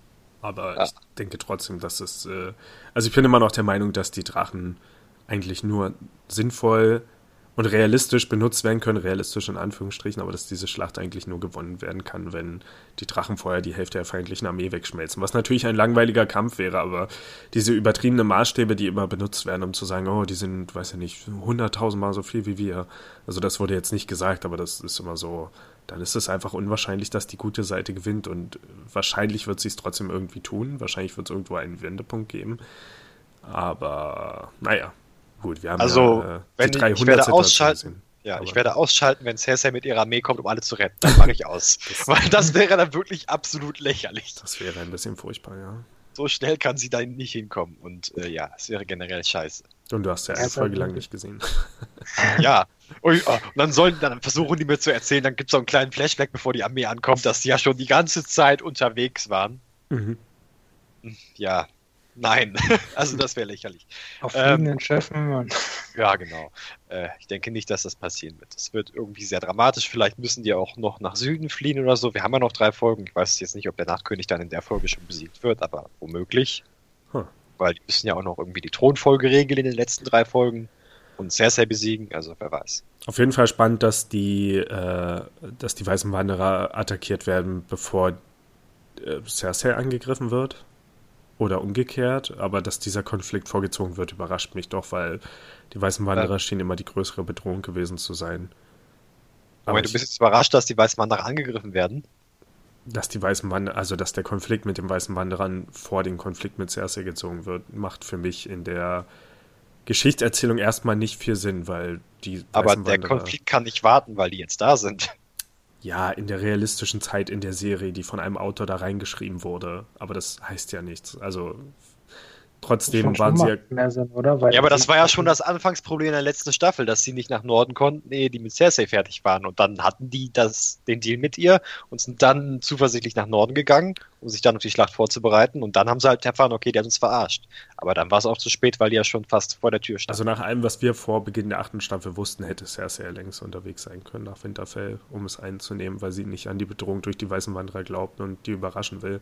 Aber Ja. ich denke trotzdem, dass es. Äh, also, ich bin immer noch der Meinung, dass die Drachen eigentlich nur sinnvoll und realistisch benutzt werden können, realistisch in Anführungsstrichen, aber dass diese Schlacht eigentlich nur gewonnen werden kann, wenn die Drachen vorher die Hälfte der feindlichen Armee wegschmelzen. Was natürlich ein langweiliger Kampf wäre, aber diese übertriebenen Maßstäbe, die immer benutzt werden, um zu sagen, oh, die sind, weiß ja nicht, hunderttausendmal so viel wie wir. Also das wurde jetzt nicht gesagt, aber das ist immer so, dann ist es einfach unwahrscheinlich, dass die gute Seite gewinnt und wahrscheinlich wird sie es trotzdem irgendwie tun. Wahrscheinlich wird es irgendwo einen Wendepunkt geben. Aber naja, Gut, wir haben also, ja, äh, wenn die 300 ich werde ausschalten, ja, ich werde ausschalten, wenn Cersei mit ihrer Armee kommt, um alle zu retten. Dann mache ich aus. das Weil das wäre dann wirklich absolut lächerlich. Das wäre ein bisschen furchtbar, ja. So schnell kann sie da nicht hinkommen. Und äh, ja, es wäre generell scheiße. Und du hast ja eine Folge lang nicht gesehen. ja. Und, oh, und, dann sollen, dann versuchen die mir zu erzählen, dann gibt es so einen kleinen Flashback, bevor die Armee ankommt, dass sie ja schon die ganze Zeit unterwegs waren. Mhm. Ja, Nein, also das wäre lächerlich. Auf fliegenden ähm, Schiffen. Ja, genau. Äh, ich denke nicht, dass das passieren wird. Das wird irgendwie sehr dramatisch. Vielleicht müssen die auch noch nach Süden fliehen oder so. Wir haben ja noch drei Folgen. Ich weiß jetzt nicht, ob der Nachtkönig dann in der Folge schon besiegt wird, aber womöglich. Hm. Weil die müssen ja auch noch irgendwie die Thronfolge regeln in den letzten drei Folgen und Cersei besiegen. Also wer weiß. Auf jeden Fall spannend, dass die, äh, dass die Weißen Wanderer attackiert werden, bevor äh, Cersei angegriffen wird oder umgekehrt, aber dass dieser Konflikt vorgezogen wird, überrascht mich doch, weil die Weißen Wanderer ja. schienen immer die größere Bedrohung gewesen zu sein. Aber, du bist jetzt überrascht, dass die Weißen Wanderer angegriffen werden? Dass die Weißen Wanderer, also dass der Konflikt mit den Weißen Wanderern vor den Konflikt mit Cersei gezogen wird, macht für mich in der Geschichtserzählung erstmal nicht viel Sinn, weil die. Aber der Wanderer, Konflikt kann nicht warten, weil die jetzt da sind ja, in der realistischen Zeit in der Serie, die von einem Autor da reingeschrieben wurde. Aber das heißt ja nichts. Also trotzdem waren sie ja. Sinn, ja, aber das war ja schon das Anfangsproblem in der letzten Staffel, dass sie nicht nach Norden konnten, ehe die mit Cersei fertig waren. Und dann hatten die das, den Deal mit ihr und sind dann zuversichtlich nach Norden gegangen, um sich dann auf die Schlacht vorzubereiten. Und dann haben sie halt erfahren, okay, die hat uns verarscht. Aber dann war es auch zu spät, weil die ja schon fast vor der Tür standen. Also nach allem, was wir vor Beginn der achten Staffel wussten, hätte Cersei längst unterwegs sein können nach Winterfell, um es einzunehmen, weil sie nicht an die Bedrohung durch die Weißen Wanderer glaubt und die überraschen will.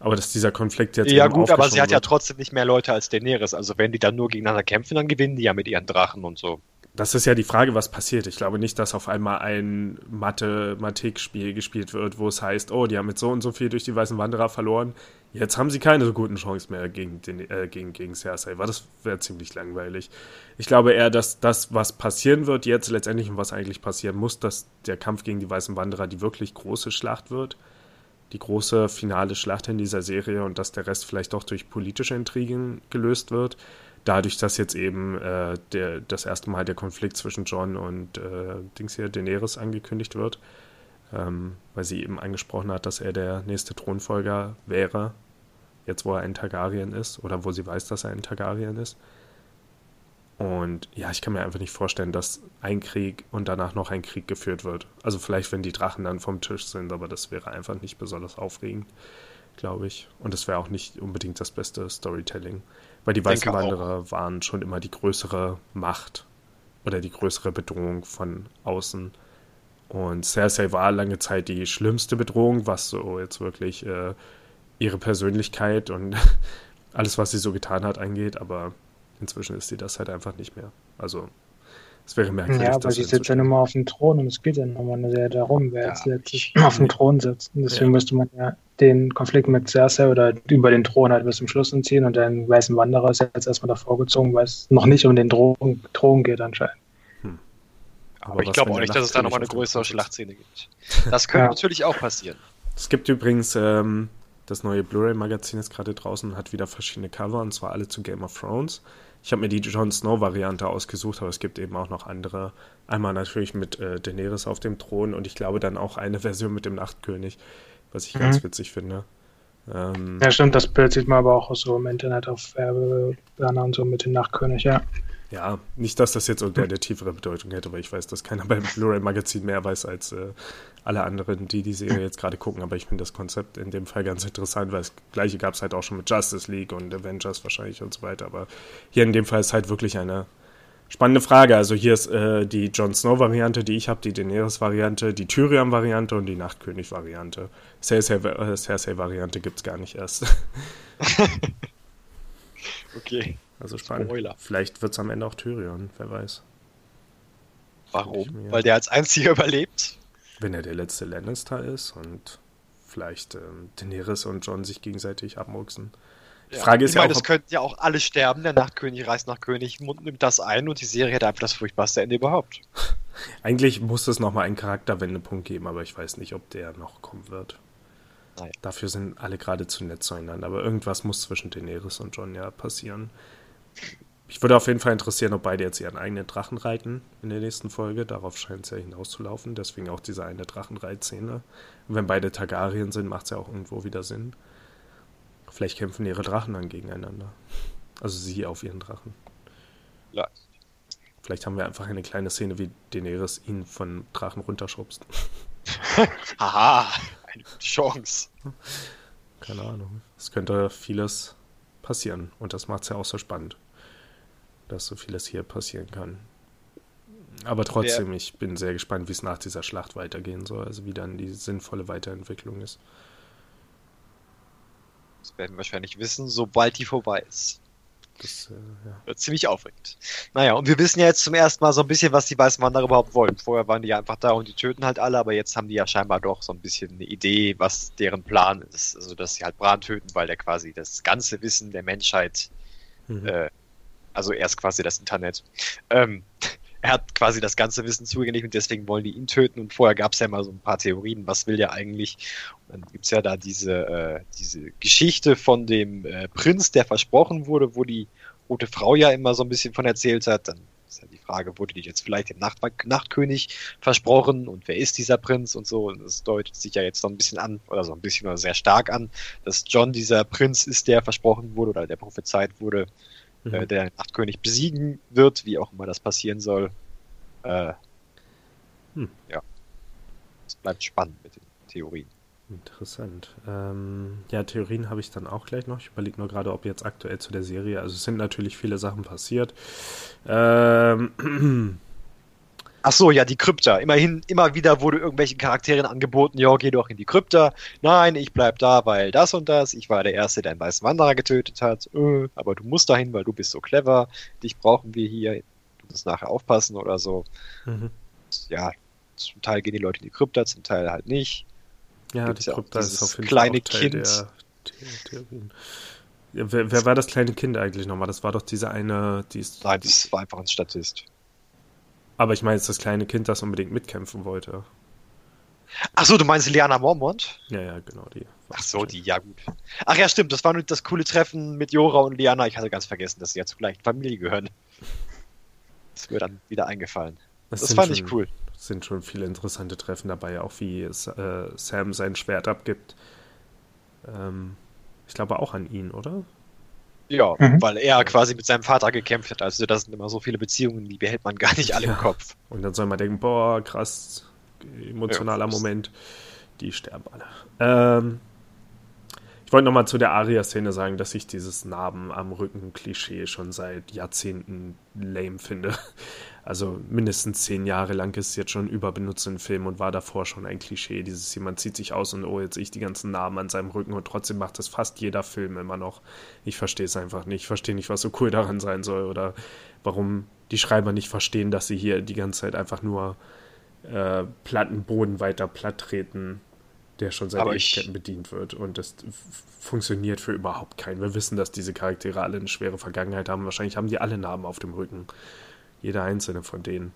Aber dass dieser Konflikt jetzt. Ja, gut, aber sie hat ja trotzdem nicht mehr Leute als Daenerys. Also, wenn die dann nur gegeneinander kämpfen, dann gewinnen die ja mit ihren Drachen und so. Das ist ja die Frage, was passiert. Ich glaube nicht, dass auf einmal ein Mathematikspiel gespielt wird, wo es heißt, oh, die haben jetzt so und so viel durch die Weißen Wanderer verloren. Jetzt haben sie keine so guten Chancen mehr gegen, den, äh, gegen, gegen Cersei. War das wäre ziemlich langweilig. Ich glaube eher, dass das, was passieren wird jetzt letztendlich und was eigentlich passieren muss, dass der Kampf gegen die Weißen Wanderer die wirklich große Schlacht wird die große finale Schlacht in dieser Serie und dass der Rest vielleicht auch durch politische Intrigen gelöst wird. Dadurch, dass jetzt eben äh, der, das erste Mal der Konflikt zwischen John und äh, Dings hier, Daenerys angekündigt wird, ähm, weil sie eben angesprochen hat, dass er der nächste Thronfolger wäre, jetzt wo er ein Targaryen ist oder wo sie weiß, dass er ein Targaryen ist. Und ja, ich kann mir einfach nicht vorstellen, dass ein Krieg und danach noch ein Krieg geführt wird. Also vielleicht, wenn die Drachen dann vom Tisch sind, aber das wäre einfach nicht besonders aufregend, glaube ich. Und es wäre auch nicht unbedingt das beste Storytelling. Weil die Weißen Wanderer waren schon immer die größere Macht oder die größere Bedrohung von außen. Und Cersei war lange Zeit die schlimmste Bedrohung, was so jetzt wirklich äh, ihre Persönlichkeit und alles, was sie so getan hat, angeht. Aber Inzwischen ist sie das halt einfach nicht mehr. Also es wäre merkwürdig. Ja, aber sie sitzt ja immer auf dem Thron und es geht ja nochmal sehr darum, wer ja, jetzt letztlich auf dem Thron sitzt. Und deswegen ja. müsste man ja den Konflikt mit Cersei oder über den Thron halt bis zum Schluss entziehen und den Weißen Wanderer ist jetzt erstmal davor gezogen, weil es noch nicht um den Thron, Thron geht anscheinend. Hm. Aber, aber ich glaube auch nicht, dass es da nochmal eine größere Schlachtszene gibt. Das könnte ja. natürlich auch passieren. Es gibt übrigens ähm, das neue Blu-ray-Magazin ist gerade draußen und hat wieder verschiedene Cover und zwar alle zu Game of Thrones. Ich habe mir die Jon Snow-Variante ausgesucht, aber es gibt eben auch noch andere. Einmal natürlich mit äh, Daenerys auf dem Thron und ich glaube dann auch eine Version mit dem Nachtkönig, was ich mhm. ganz witzig finde. Ähm, ja, stimmt, das Bild sieht man aber auch so im Internet auf Werbebanner und so mit dem Nachtkönig, ja. Ja, nicht, dass das jetzt irgendeine tiefere Bedeutung hätte, aber ich weiß, dass keiner beim Blu-ray-Magazin mehr weiß als äh, alle anderen, die die Serie jetzt gerade gucken. Aber ich finde das Konzept in dem Fall ganz interessant, weil das gleiche gab es halt auch schon mit Justice League und Avengers wahrscheinlich und so weiter. Aber hier in dem Fall ist halt wirklich eine spannende Frage. Also hier ist äh, die Jon Snow-Variante, die ich habe, die Daenerys-Variante, die Tyrion-Variante und die Nachtkönig-Variante. Cersei-Variante äh, gibt es gar nicht erst. okay. Also spannend. Spoiler. Vielleicht wird es am Ende auch Tyrion, wer weiß. Warum? Weil der als einziger überlebt? Wenn er der letzte Lannister ist und vielleicht ähm, Daenerys und John sich gegenseitig abmuchsen. Die ja, Frage ist ich ja meine, auch. Es könnten ja auch alle sterben. Der Nachtkönig reist nach König und nimmt das ein und die Serie hat einfach das furchtbarste Ende überhaupt. Eigentlich muss es nochmal einen Charakterwendepunkt geben, aber ich weiß nicht, ob der noch kommen wird. Naja. Dafür sind alle gerade zu nett zueinander. Aber irgendwas muss zwischen Daenerys und John ja passieren. Ich würde auf jeden Fall interessieren, ob beide jetzt ihren eigenen Drachen reiten in der nächsten Folge. Darauf scheint es ja hinauszulaufen. Deswegen auch diese eine Drachenreitszene. Und wenn beide Targaryen sind, macht es ja auch irgendwo wieder Sinn. Vielleicht kämpfen ihre Drachen dann gegeneinander. Also sie auf ihren Drachen. Ja. Vielleicht haben wir einfach eine kleine Szene, wie Daenerys ihn von Drachen runterschubst. Haha, eine Chance. Keine Ahnung. Es könnte vieles passieren und das macht es ja auch so spannend dass so vieles hier passieren kann. Aber trotzdem, ja. ich bin sehr gespannt, wie es nach dieser Schlacht weitergehen soll, also wie dann die sinnvolle Weiterentwicklung ist. Das werden wir wahrscheinlich wissen, sobald die vorbei ist. Das äh, ja. wird ziemlich aufregend. Naja, und wir wissen ja jetzt zum ersten Mal so ein bisschen, was die weißen Wanderer überhaupt wollen. Vorher waren die ja einfach da und die töten halt alle, aber jetzt haben die ja scheinbar doch so ein bisschen eine Idee, was deren Plan ist. Also, dass sie halt Bran töten, weil der quasi das ganze Wissen der Menschheit mhm. äh, also er ist quasi das Internet. Ähm, er hat quasi das ganze Wissen zugänglich und deswegen wollen die ihn töten. Und vorher gab es ja mal so ein paar Theorien, was will der eigentlich? Und dann gibt es ja da diese, äh, diese Geschichte von dem äh, Prinz, der versprochen wurde, wo die rote Frau ja immer so ein bisschen von erzählt hat. Dann ist ja die Frage, wurde die jetzt vielleicht dem Nacht Nachtkönig versprochen und wer ist dieser Prinz und so. Und es deutet sich ja jetzt so ein bisschen an, oder so ein bisschen oder sehr stark an, dass John dieser Prinz ist, der versprochen wurde oder der prophezeit wurde mhm. äh, der Nachtkönig besiegen wird, wie auch immer das passieren soll. Äh, hm. Ja. Es bleibt spannend mit den Theorien. Interessant. Ähm, ja, Theorien habe ich dann auch gleich noch. Ich überlege nur gerade, ob jetzt aktuell zu der Serie, also es sind natürlich viele Sachen passiert. Ähm, Ach so, ja, die Krypta. Immerhin, immer wieder wurde irgendwelchen Charakteren angeboten, ja, geh doch in die Krypta. Nein, ich bleib da, weil das und das. Ich war der Erste, der einen weißen Wanderer getötet hat. Äh, aber du musst dahin, weil du bist so clever. Dich brauchen wir hier. Du musst nachher aufpassen oder so. Mhm. Ja, zum Teil gehen die Leute in die Krypta, zum Teil halt nicht. Ja, Gibt die ja Krypta ist auf jeden kleine Fall Kind. Der. Ja, wer, wer, war das kleine Kind eigentlich nochmal? Das war doch diese eine, die ist. Nein, das war einfach ein Statist. Aber ich meine jetzt das kleine Kind, das unbedingt mitkämpfen wollte. Ach so, du meinst Liana Mormont? Ja, ja, genau, die. Ach so, die, ja gut. Ach ja, stimmt, das war nur das coole Treffen mit Jora und Liana. Ich hatte ganz vergessen, dass sie ja zur gleichen Familie gehören. Das ist mir dann wieder eingefallen. Das, das fand schon, ich cool. Es sind schon viele interessante Treffen dabei, auch wie es, äh, Sam sein Schwert abgibt. Ähm, ich glaube auch an ihn, oder? Ja, mhm. weil er quasi mit seinem Vater gekämpft hat. Also das sind immer so viele Beziehungen, die behält man gar nicht alle ja. im Kopf. Und dann soll man denken, boah, krass, emotionaler ja, Moment. Die sterben alle. Ähm, ich wollte nochmal zu der Aria-Szene sagen, dass ich dieses Narben am Rücken-Klischee schon seit Jahrzehnten lame finde. Also mindestens zehn Jahre lang ist es jetzt schon überbenutzt im Film und war davor schon ein Klischee. Dieses jemand zieht sich aus und oh, jetzt ich die ganzen Narben an seinem Rücken und trotzdem macht das fast jeder Film immer noch. Ich verstehe es einfach nicht. Ich verstehe nicht, was so cool daran sein soll oder warum die Schreiber nicht verstehen, dass sie hier die ganze Zeit einfach nur äh, platten Boden weiter platt treten der schon seit Ewigkeiten bedient wird. Und das funktioniert für überhaupt keinen. Wir wissen, dass diese Charaktere alle eine schwere Vergangenheit haben. Wahrscheinlich haben die alle Narben auf dem Rücken. Jeder einzelne von denen.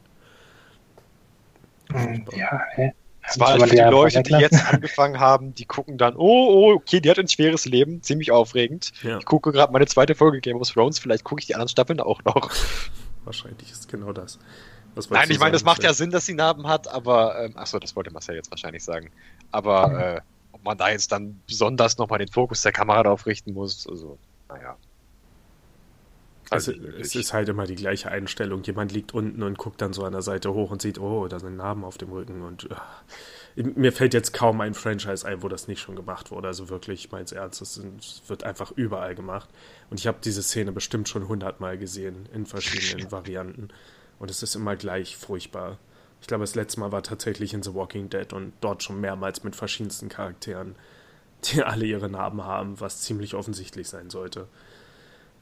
Hm, ja, hä? Das war halt für die Leute, die jetzt angefangen haben, die gucken dann, oh, oh, okay, die hat ein schweres Leben, ziemlich aufregend. Ja. Ich gucke gerade meine zweite Folge Game of Thrones, vielleicht gucke ich die anderen Staffeln auch noch. Wahrscheinlich ist genau das. Nein, ich meine, das macht ja Sinn, dass sie Narben hat, aber, ähm, achso, das wollte Marcel jetzt wahrscheinlich sagen. Aber äh, ob man da jetzt dann besonders nochmal den Fokus der Kamera darauf richten muss, also, naja. Also, es ist halt immer die gleiche Einstellung. Jemand liegt unten und guckt dann so an der Seite hoch und sieht, oh, da sind Narben auf dem Rücken. Und uh, mir fällt jetzt kaum ein Franchise ein, wo das nicht schon gemacht wurde. Also wirklich, meins ernst, es wird einfach überall gemacht. Und ich habe diese Szene bestimmt schon hundertmal gesehen in verschiedenen Varianten. Und es ist immer gleich furchtbar. Ich glaube, das letzte Mal war tatsächlich in The Walking Dead und dort schon mehrmals mit verschiedensten Charakteren, die alle ihre Narben haben, was ziemlich offensichtlich sein sollte.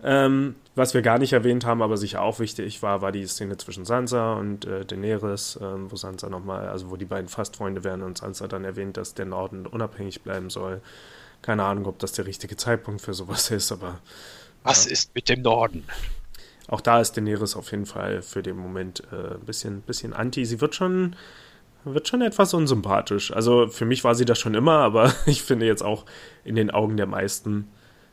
Ähm, was wir gar nicht erwähnt haben, aber sicher auch wichtig war, war die Szene zwischen Sansa und äh, Daenerys, äh, wo Sansa nochmal, also wo die beiden fast Freunde werden und Sansa dann erwähnt, dass der Norden unabhängig bleiben soll. Keine Ahnung, ob das der richtige Zeitpunkt für sowas ist, aber. Was ja. ist mit dem Norden? Auch da ist Daenerys auf jeden Fall für den Moment äh, ein bisschen, bisschen anti. Sie wird schon, wird schon etwas unsympathisch. Also für mich war sie das schon immer, aber ich finde jetzt auch in den Augen der meisten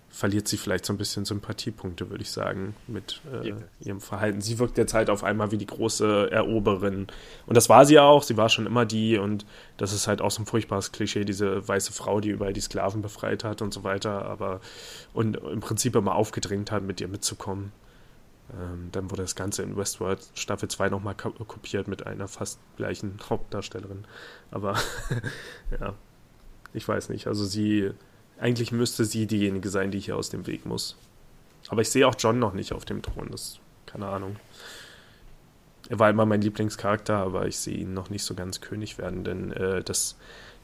verliert sie vielleicht so ein bisschen Sympathiepunkte, würde ich sagen, mit äh, ihrem Verhalten. Sie wirkt jetzt halt auf einmal wie die große Eroberin. Und das war sie auch, sie war schon immer die und das ist halt auch so ein furchtbares Klischee, diese weiße Frau, die überall die Sklaven befreit hat und so weiter, aber und im Prinzip immer aufgedrängt hat, mit ihr mitzukommen. Ähm, dann wurde das Ganze in Westworld Staffel 2 nochmal kopiert mit einer fast gleichen Hauptdarstellerin. Aber ja, ich weiß nicht, also sie eigentlich müsste sie diejenige sein, die hier aus dem Weg muss. Aber ich sehe auch John noch nicht auf dem Thron. Das keine Ahnung. Er war immer mein Lieblingscharakter, aber ich sehe ihn noch nicht so ganz König werden, denn äh, das,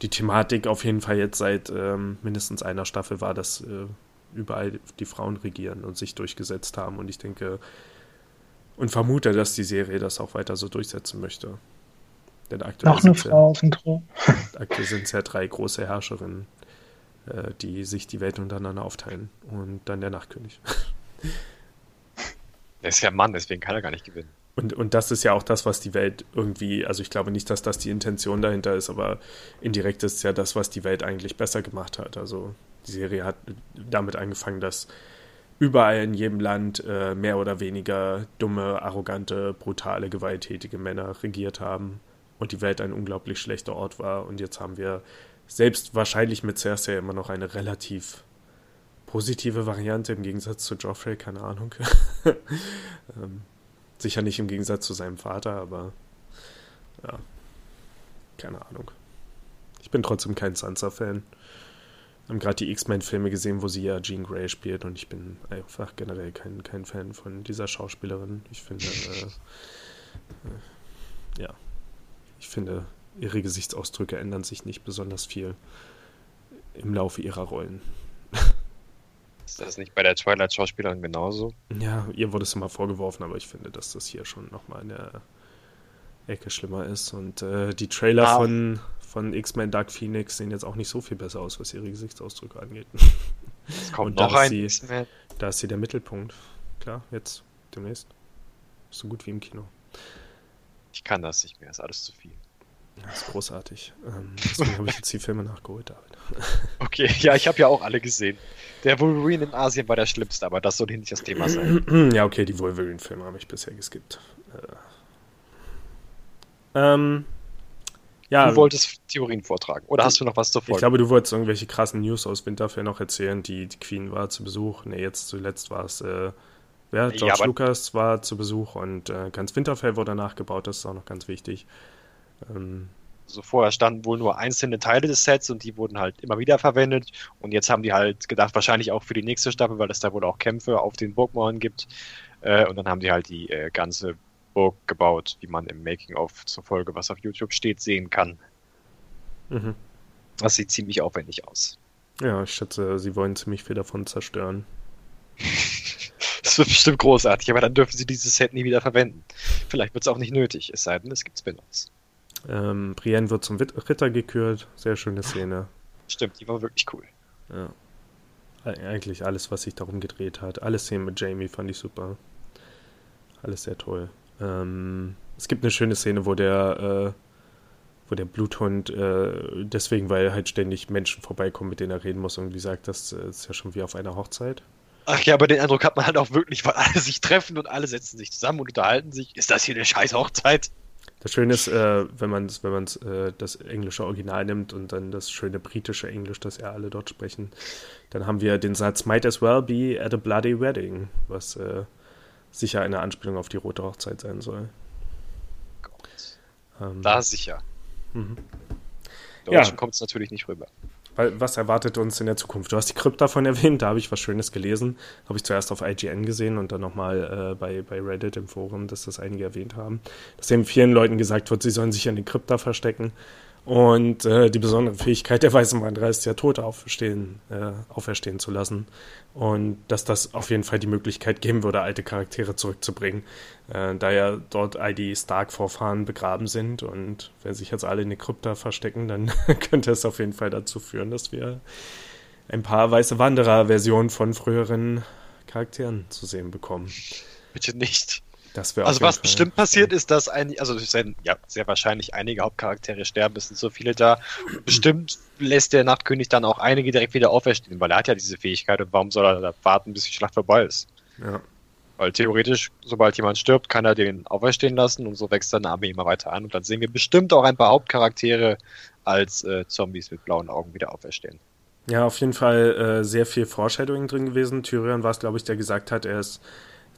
die Thematik auf jeden Fall jetzt seit ähm, mindestens einer Staffel war, dass äh, überall die Frauen regieren und sich durchgesetzt haben. Und ich denke und vermute, dass die Serie das auch weiter so durchsetzen möchte. Denn aktuell Noch eine Frau ja, auf dem Thron. Aktuell sind es ja drei große Herrscherinnen. Äh, die sich die Welt untereinander aufteilen. Und dann der Nachtkönig. Er ist ja Mann, deswegen kann er gar nicht gewinnen. Und, und das ist ja auch das, was die Welt irgendwie, also ich glaube nicht, dass das die Intention dahinter ist, aber indirekt ist es ja das, was die Welt eigentlich besser gemacht hat. Also die Serie hat damit angefangen, dass überall in jedem Land äh, mehr oder weniger dumme, arrogante, brutale, gewalttätige Männer regiert haben und die Welt ein unglaublich schlechter Ort war. Und jetzt haben wir selbst wahrscheinlich mit Cersei immer noch eine relativ positive Variante im Gegensatz zu Joffrey, keine Ahnung. ähm, sicher nicht im Gegensatz zu seinem Vater, aber ja, keine Ahnung. Ich bin trotzdem kein Sansa-Fan. Haben gerade die X-Men-Filme gesehen, wo sie ja Jean Grey spielt und ich bin einfach generell kein, kein Fan von dieser Schauspielerin. Ich finde, äh, äh, ja, ich finde, ihre Gesichtsausdrücke ändern sich nicht besonders viel im Laufe ihrer Rollen. Ist das nicht bei der Twilight-Schauspielerin genauso? Ja, ihr wurde es immer vorgeworfen, aber ich finde, dass das hier schon nochmal in der Ecke schlimmer ist. Und äh, die Trailer ah. von, von X-Men Dark Phoenix sehen jetzt auch nicht so viel besser aus, was ihre Gesichtsausdrücke angeht. Es kommt Und noch da ein sie, da ist sie der Mittelpunkt. Klar, jetzt, demnächst. So gut wie im Kino. Ich kann das nicht mehr, ist alles zu viel. Das ist großartig. Ähm, deswegen habe ich jetzt die Filme nachgeholt, David. Okay, ja, ich habe ja auch alle gesehen. Der Wolverine in Asien war der schlimmste, aber das soll nicht das Thema sein. ja, okay, die Wolverine-Filme habe ich bisher geskippt. Äh, ähm, ja, du wolltest Theorien vortragen. Oder hast du noch was zur Folge? Ich glaube, du wolltest irgendwelche krassen News aus Winterfell noch erzählen. Die, die Queen war zu Besuch. Ne, jetzt zuletzt war es. Äh, wer? George ja, Lucas war zu Besuch und äh, ganz Winterfell wurde nachgebaut. Das ist auch noch ganz wichtig. Ähm, also vorher standen wohl nur einzelne Teile des Sets und die wurden halt immer wieder verwendet. Und jetzt haben die halt gedacht, wahrscheinlich auch für die nächste Staffel, weil es da wohl auch Kämpfe auf den Burgmauern gibt. Äh, und dann haben die halt die äh, ganze Burg gebaut, wie man im Making-of zur Folge, was auf YouTube steht, sehen kann. Mhm. Das sieht ziemlich aufwendig aus. Ja, ich schätze, sie wollen ziemlich viel davon zerstören. das wird bestimmt großartig, aber dann dürfen sie dieses Set nie wieder verwenden. Vielleicht wird es auch nicht nötig, es sei denn, es gibt Spin-offs. Ähm, Brienne wird zum Ritter gekürt. Sehr schöne Szene. Stimmt, die war wirklich cool. Ja. Eigentlich alles, was sich darum gedreht hat. Alle Szenen mit Jamie fand ich super. Alles sehr toll. Ähm, es gibt eine schöne Szene, wo der, äh, wo der Bluthund, äh, deswegen, weil halt ständig Menschen vorbeikommen, mit denen er reden muss, irgendwie sagt, das äh, ist ja schon wie auf einer Hochzeit. Ach ja, aber den Eindruck hat man halt auch wirklich, weil alle sich treffen und alle setzen sich zusammen und unterhalten sich. Ist das hier eine scheiß Hochzeit? Das Schöne ist, äh, wenn man wenn man äh, das englische Original nimmt und dann das schöne britische Englisch, das ja alle dort sprechen, dann haben wir den Satz Might as well be at a bloody wedding, was äh, sicher eine Anspielung auf die rote Hochzeit sein soll. Gott. Ähm, da sicher. Mhm. Deutschen ja. kommt es natürlich nicht rüber was erwartet uns in der Zukunft? Du hast die Krypt davon erwähnt, da habe ich was Schönes gelesen. Habe ich zuerst auf IGN gesehen und dann nochmal äh, bei, bei Reddit im Forum, dass das einige erwähnt haben. Dass eben vielen Leuten gesagt wird, sie sollen sich in die Krypta verstecken. Und äh, die besondere Fähigkeit der weißen Wanderer ist ja, Tote auferstehen, äh, auferstehen zu lassen. Und dass das auf jeden Fall die Möglichkeit geben würde, alte Charaktere zurückzubringen. Äh, da ja dort all die Stark-Vorfahren begraben sind und wenn sich jetzt alle in die Krypta verstecken, dann könnte es auf jeden Fall dazu führen, dass wir ein paar weiße Wanderer-Versionen von früheren Charakteren zu sehen bekommen. Bitte nicht. Also was Fall bestimmt passiert ist, dass ein, also sehr, ja, sehr wahrscheinlich einige Hauptcharaktere sterben, es sind so viele da. bestimmt lässt der Nachtkönig dann auch einige direkt wieder auferstehen, weil er hat ja diese Fähigkeit und warum soll er da warten, bis die Schlacht vorbei ist? Ja. Weil theoretisch, sobald jemand stirbt, kann er den auferstehen lassen und so wächst seine Armee immer weiter an und dann sehen wir bestimmt auch ein paar Hauptcharaktere als äh, Zombies mit blauen Augen wieder auferstehen. Ja, auf jeden Fall äh, sehr viel Foreshadowing drin gewesen. Tyrion war es, glaube ich, der gesagt hat, er ist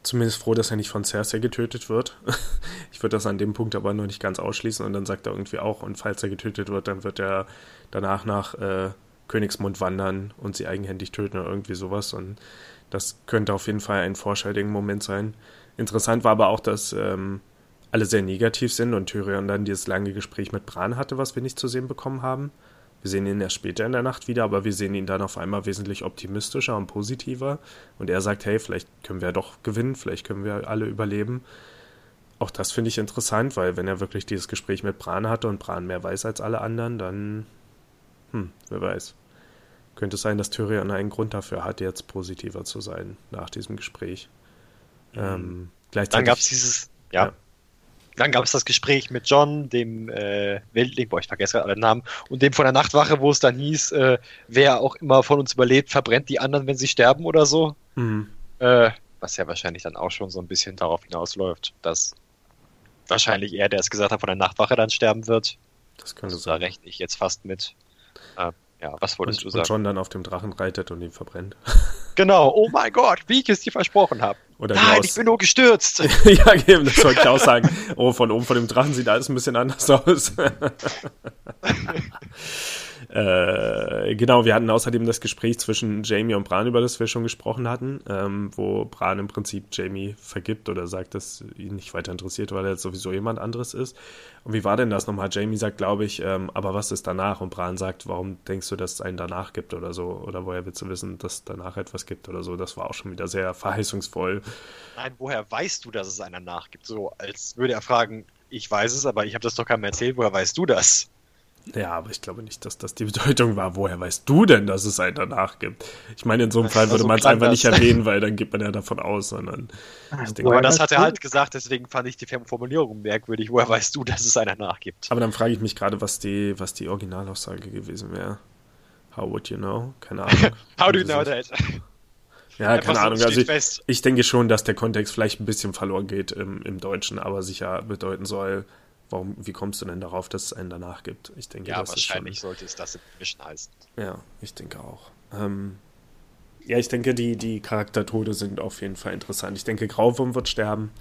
zumindest froh, dass er nicht von Cersei getötet wird. ich würde das an dem Punkt aber noch nicht ganz ausschließen und dann sagt er irgendwie auch, und falls er getötet wird, dann wird er danach nach äh, Königsmund wandern und sie eigenhändig töten oder irgendwie sowas und das könnte auf jeden Fall ein vorschaltigen Moment sein. Interessant war aber auch, dass ähm, alle sehr negativ sind und Tyrion dann dieses lange Gespräch mit Bran hatte, was wir nicht zu sehen bekommen haben. Wir sehen ihn erst später in der Nacht wieder, aber wir sehen ihn dann auf einmal wesentlich optimistischer und positiver. Und er sagt, hey, vielleicht können wir doch gewinnen, vielleicht können wir alle überleben. Auch das finde ich interessant, weil wenn er wirklich dieses Gespräch mit Bran hatte und Bran mehr weiß als alle anderen, dann, hm, wer weiß. Könnte es sein, dass Tyrion einen Grund dafür hat, jetzt positiver zu sein nach diesem Gespräch. Mhm. Ähm, gleichzeitig, dann gab es dieses, ja. ja dann gab es das Gespräch mit John, dem äh, Weltling, boah, ich vergesse gerade alle Namen, und dem von der Nachtwache, wo es dann hieß, äh, wer auch immer von uns überlebt, verbrennt die anderen, wenn sie sterben oder so. Mhm. Äh, was ja wahrscheinlich dann auch schon so ein bisschen darauf hinausläuft, dass wahrscheinlich er, der es gesagt hat, von der Nachtwache dann sterben wird. Das könnte also, sein. Da rechne ich jetzt fast mit. Äh, ja, was wolltest und, du sagen? Und John dann auf dem Drachen reitet und ihn verbrennt. Genau, oh mein Gott, wie ich es dir versprochen habe. Nein, ich bin nur gestürzt. ja, eben, das wollte ich auch sagen. Oh, von oben von dem Drachen sieht alles ein bisschen anders aus. Äh, genau, wir hatten außerdem das Gespräch zwischen Jamie und Bran, über das wir schon gesprochen hatten, ähm, wo Bran im Prinzip Jamie vergibt oder sagt, dass ihn nicht weiter interessiert, weil er jetzt sowieso jemand anderes ist. Und wie war denn das nochmal? Jamie sagt, glaube ich, ähm, aber was ist danach? Und Bran sagt, warum denkst du, dass es einen danach gibt oder so? Oder woher willst du wissen, dass es danach etwas gibt oder so? Das war auch schon wieder sehr verheißungsvoll. Nein, woher weißt du, dass es einen danach gibt? So, als würde er fragen, ich weiß es, aber ich habe das doch keinem erzählt, woher weißt du das? Ja, aber ich glaube nicht, dass das die Bedeutung war. Woher weißt du denn, dass es einen danach gibt? Ich meine, in so einem Fall würde so man es einfach nicht erwähnen, weil dann geht man ja davon aus, sondern. Ah, denke, aber das hat er halt gesagt, deswegen fand ich die Formulierung merkwürdig. Woher weißt du, dass es einen danach gibt? Aber dann frage ich mich gerade, was die, was die Originalaussage gewesen wäre. How would you know? Keine Ahnung. How do you know that? Ja, keine Ahnung. Also ich, ich, denke schon, dass der Kontext vielleicht ein bisschen verloren geht im, im Deutschen, aber sicher bedeuten soll, Warum, wie kommst du denn darauf, dass es einen danach gibt? Ich denke, ja, das wahrscheinlich ist schon, sollte es das im Englischen heißen. Ja, ich denke auch. Ähm, ja, ich denke, die, die Charaktertode sind auf jeden Fall interessant. Ich denke, Grauvum wird sterben.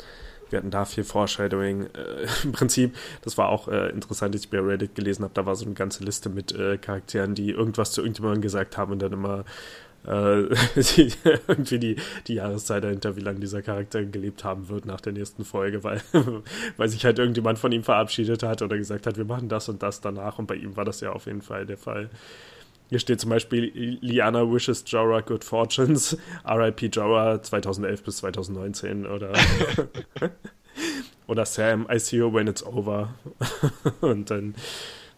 Wir hatten da viel Foreshadowing. Äh, Im Prinzip, das war auch äh, interessant, als ich bei Reddit gelesen habe, da war so eine ganze Liste mit äh, Charakteren, die irgendwas zu irgendjemandem gesagt haben und dann immer irgendwie die, die Jahreszeit dahinter, wie lange dieser Charakter gelebt haben wird nach der nächsten Folge, weil, weil sich halt irgendjemand von ihm verabschiedet hat oder gesagt hat, wir machen das und das danach. Und bei ihm war das ja auf jeden Fall der Fall. Hier steht zum Beispiel Liana wishes Jorah good fortunes, RIP Jorah 2011 bis 2019 oder? Oder Sam, I see you when it's over. Und dann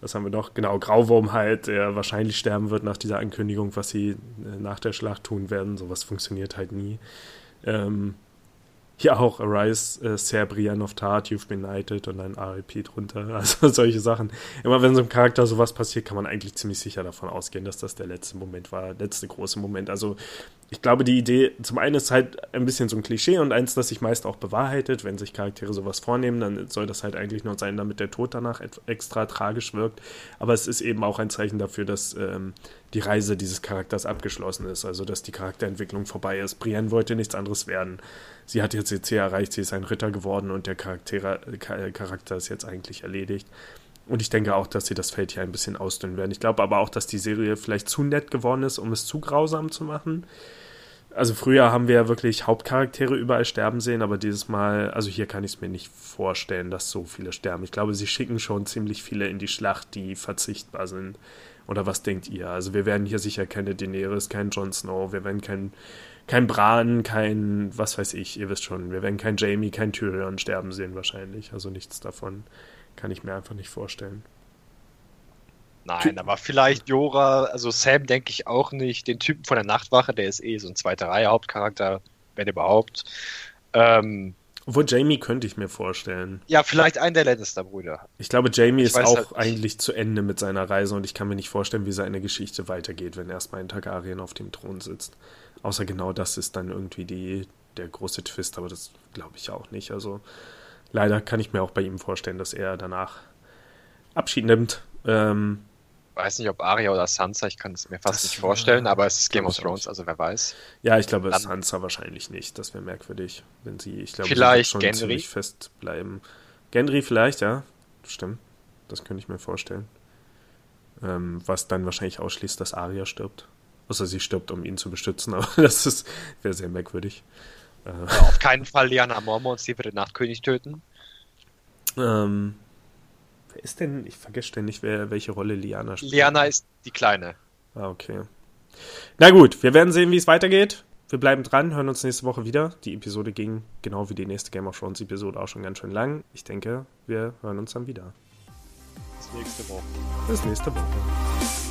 was haben wir noch? Genau, Grauwurm halt, der wahrscheinlich sterben wird nach dieser Ankündigung, was sie äh, nach der Schlacht tun werden. Sowas funktioniert halt nie. Ähm, hier auch Arise, äh, Serbrian of Tart, You've Been Knighted und ein RIP drunter. Also solche Sachen. Immer wenn so einem Charakter sowas passiert, kann man eigentlich ziemlich sicher davon ausgehen, dass das der letzte Moment war, letzte große Moment. Also ich glaube, die Idee, zum einen ist halt ein bisschen so ein Klischee und eins, das sich meist auch bewahrheitet. Wenn sich Charaktere sowas vornehmen, dann soll das halt eigentlich nur sein, damit der Tod danach extra tragisch wirkt. Aber es ist eben auch ein Zeichen dafür, dass ähm, die Reise dieses Charakters abgeschlossen ist, also dass die Charakterentwicklung vorbei ist. Brienne wollte nichts anderes werden. Sie hat jetzt ihr Ziel erreicht, sie ist ein Ritter geworden und der Charakter, Charakter ist jetzt eigentlich erledigt. Und ich denke auch, dass sie das Feld hier ein bisschen ausdünnen werden. Ich glaube aber auch, dass die Serie vielleicht zu nett geworden ist, um es zu grausam zu machen. also früher haben wir ja wirklich Hauptcharaktere überall sterben sehen, aber dieses Mal, also hier kann ich es mir nicht vorstellen, dass so viele sterben. Ich glaube, sie schicken schon ziemlich viele in die Schlacht, die verzichtbar sind. Oder was denkt ihr? Also wir werden hier sicher keine Daenerys, kein Jon Snow, wir werden kein, kein Bran, kein, was weiß ich, ihr wisst schon, wir werden kein Jamie, kein Tyrion sterben sehen wahrscheinlich. Also nichts davon kann ich mir einfach nicht vorstellen. Nein, aber vielleicht Jora, also Sam denke ich auch nicht. Den Typen von der Nachtwache, der ist eh so ein zweiter Reihe Hauptcharakter, wenn überhaupt. Ähm, Obwohl Jamie könnte ich mir vorstellen. Ja, vielleicht einen der Lannister-Brüder. Ich glaube, Jamie ich ist auch halt eigentlich zu Ende mit seiner Reise und ich kann mir nicht vorstellen, wie seine Geschichte weitergeht, wenn erstmal ein Targaryen auf dem Thron sitzt. Außer genau das ist dann irgendwie die, der große Twist, aber das glaube ich auch nicht. Also leider kann ich mir auch bei ihm vorstellen, dass er danach Abschied nimmt. Ähm, weiß nicht, ob Arya oder Sansa, ich kann es mir fast das nicht vorstellen, aber es ist Game of Thrones, also wer weiß. Ja, ich glaube, Dann, Sansa wahrscheinlich nicht. Das wäre merkwürdig, wenn sie, ich glaube, vielleicht schon Genry. ziemlich festbleiben. Gendry vielleicht, ja, stimmt. Das könnte ich mir vorstellen. Ähm, was dann wahrscheinlich ausschließt, dass Arya stirbt. Außer sie stirbt, um ihn zu beschützen, aber das wäre sehr merkwürdig. Äh, ja, auf keinen Fall Liana Mormont, sie wird den Nachtkönig töten. Ähm, Wer ist denn? Ich vergesse ständig, wer, welche Rolle Liana spielt. Liana ist die Kleine. Ah, okay. Na gut, wir werden sehen, wie es weitergeht. Wir bleiben dran, hören uns nächste Woche wieder. Die Episode ging genau wie die nächste Game of Thrones Episode auch schon ganz schön lang. Ich denke, wir hören uns dann wieder. Bis nächste Woche. Bis nächste Woche.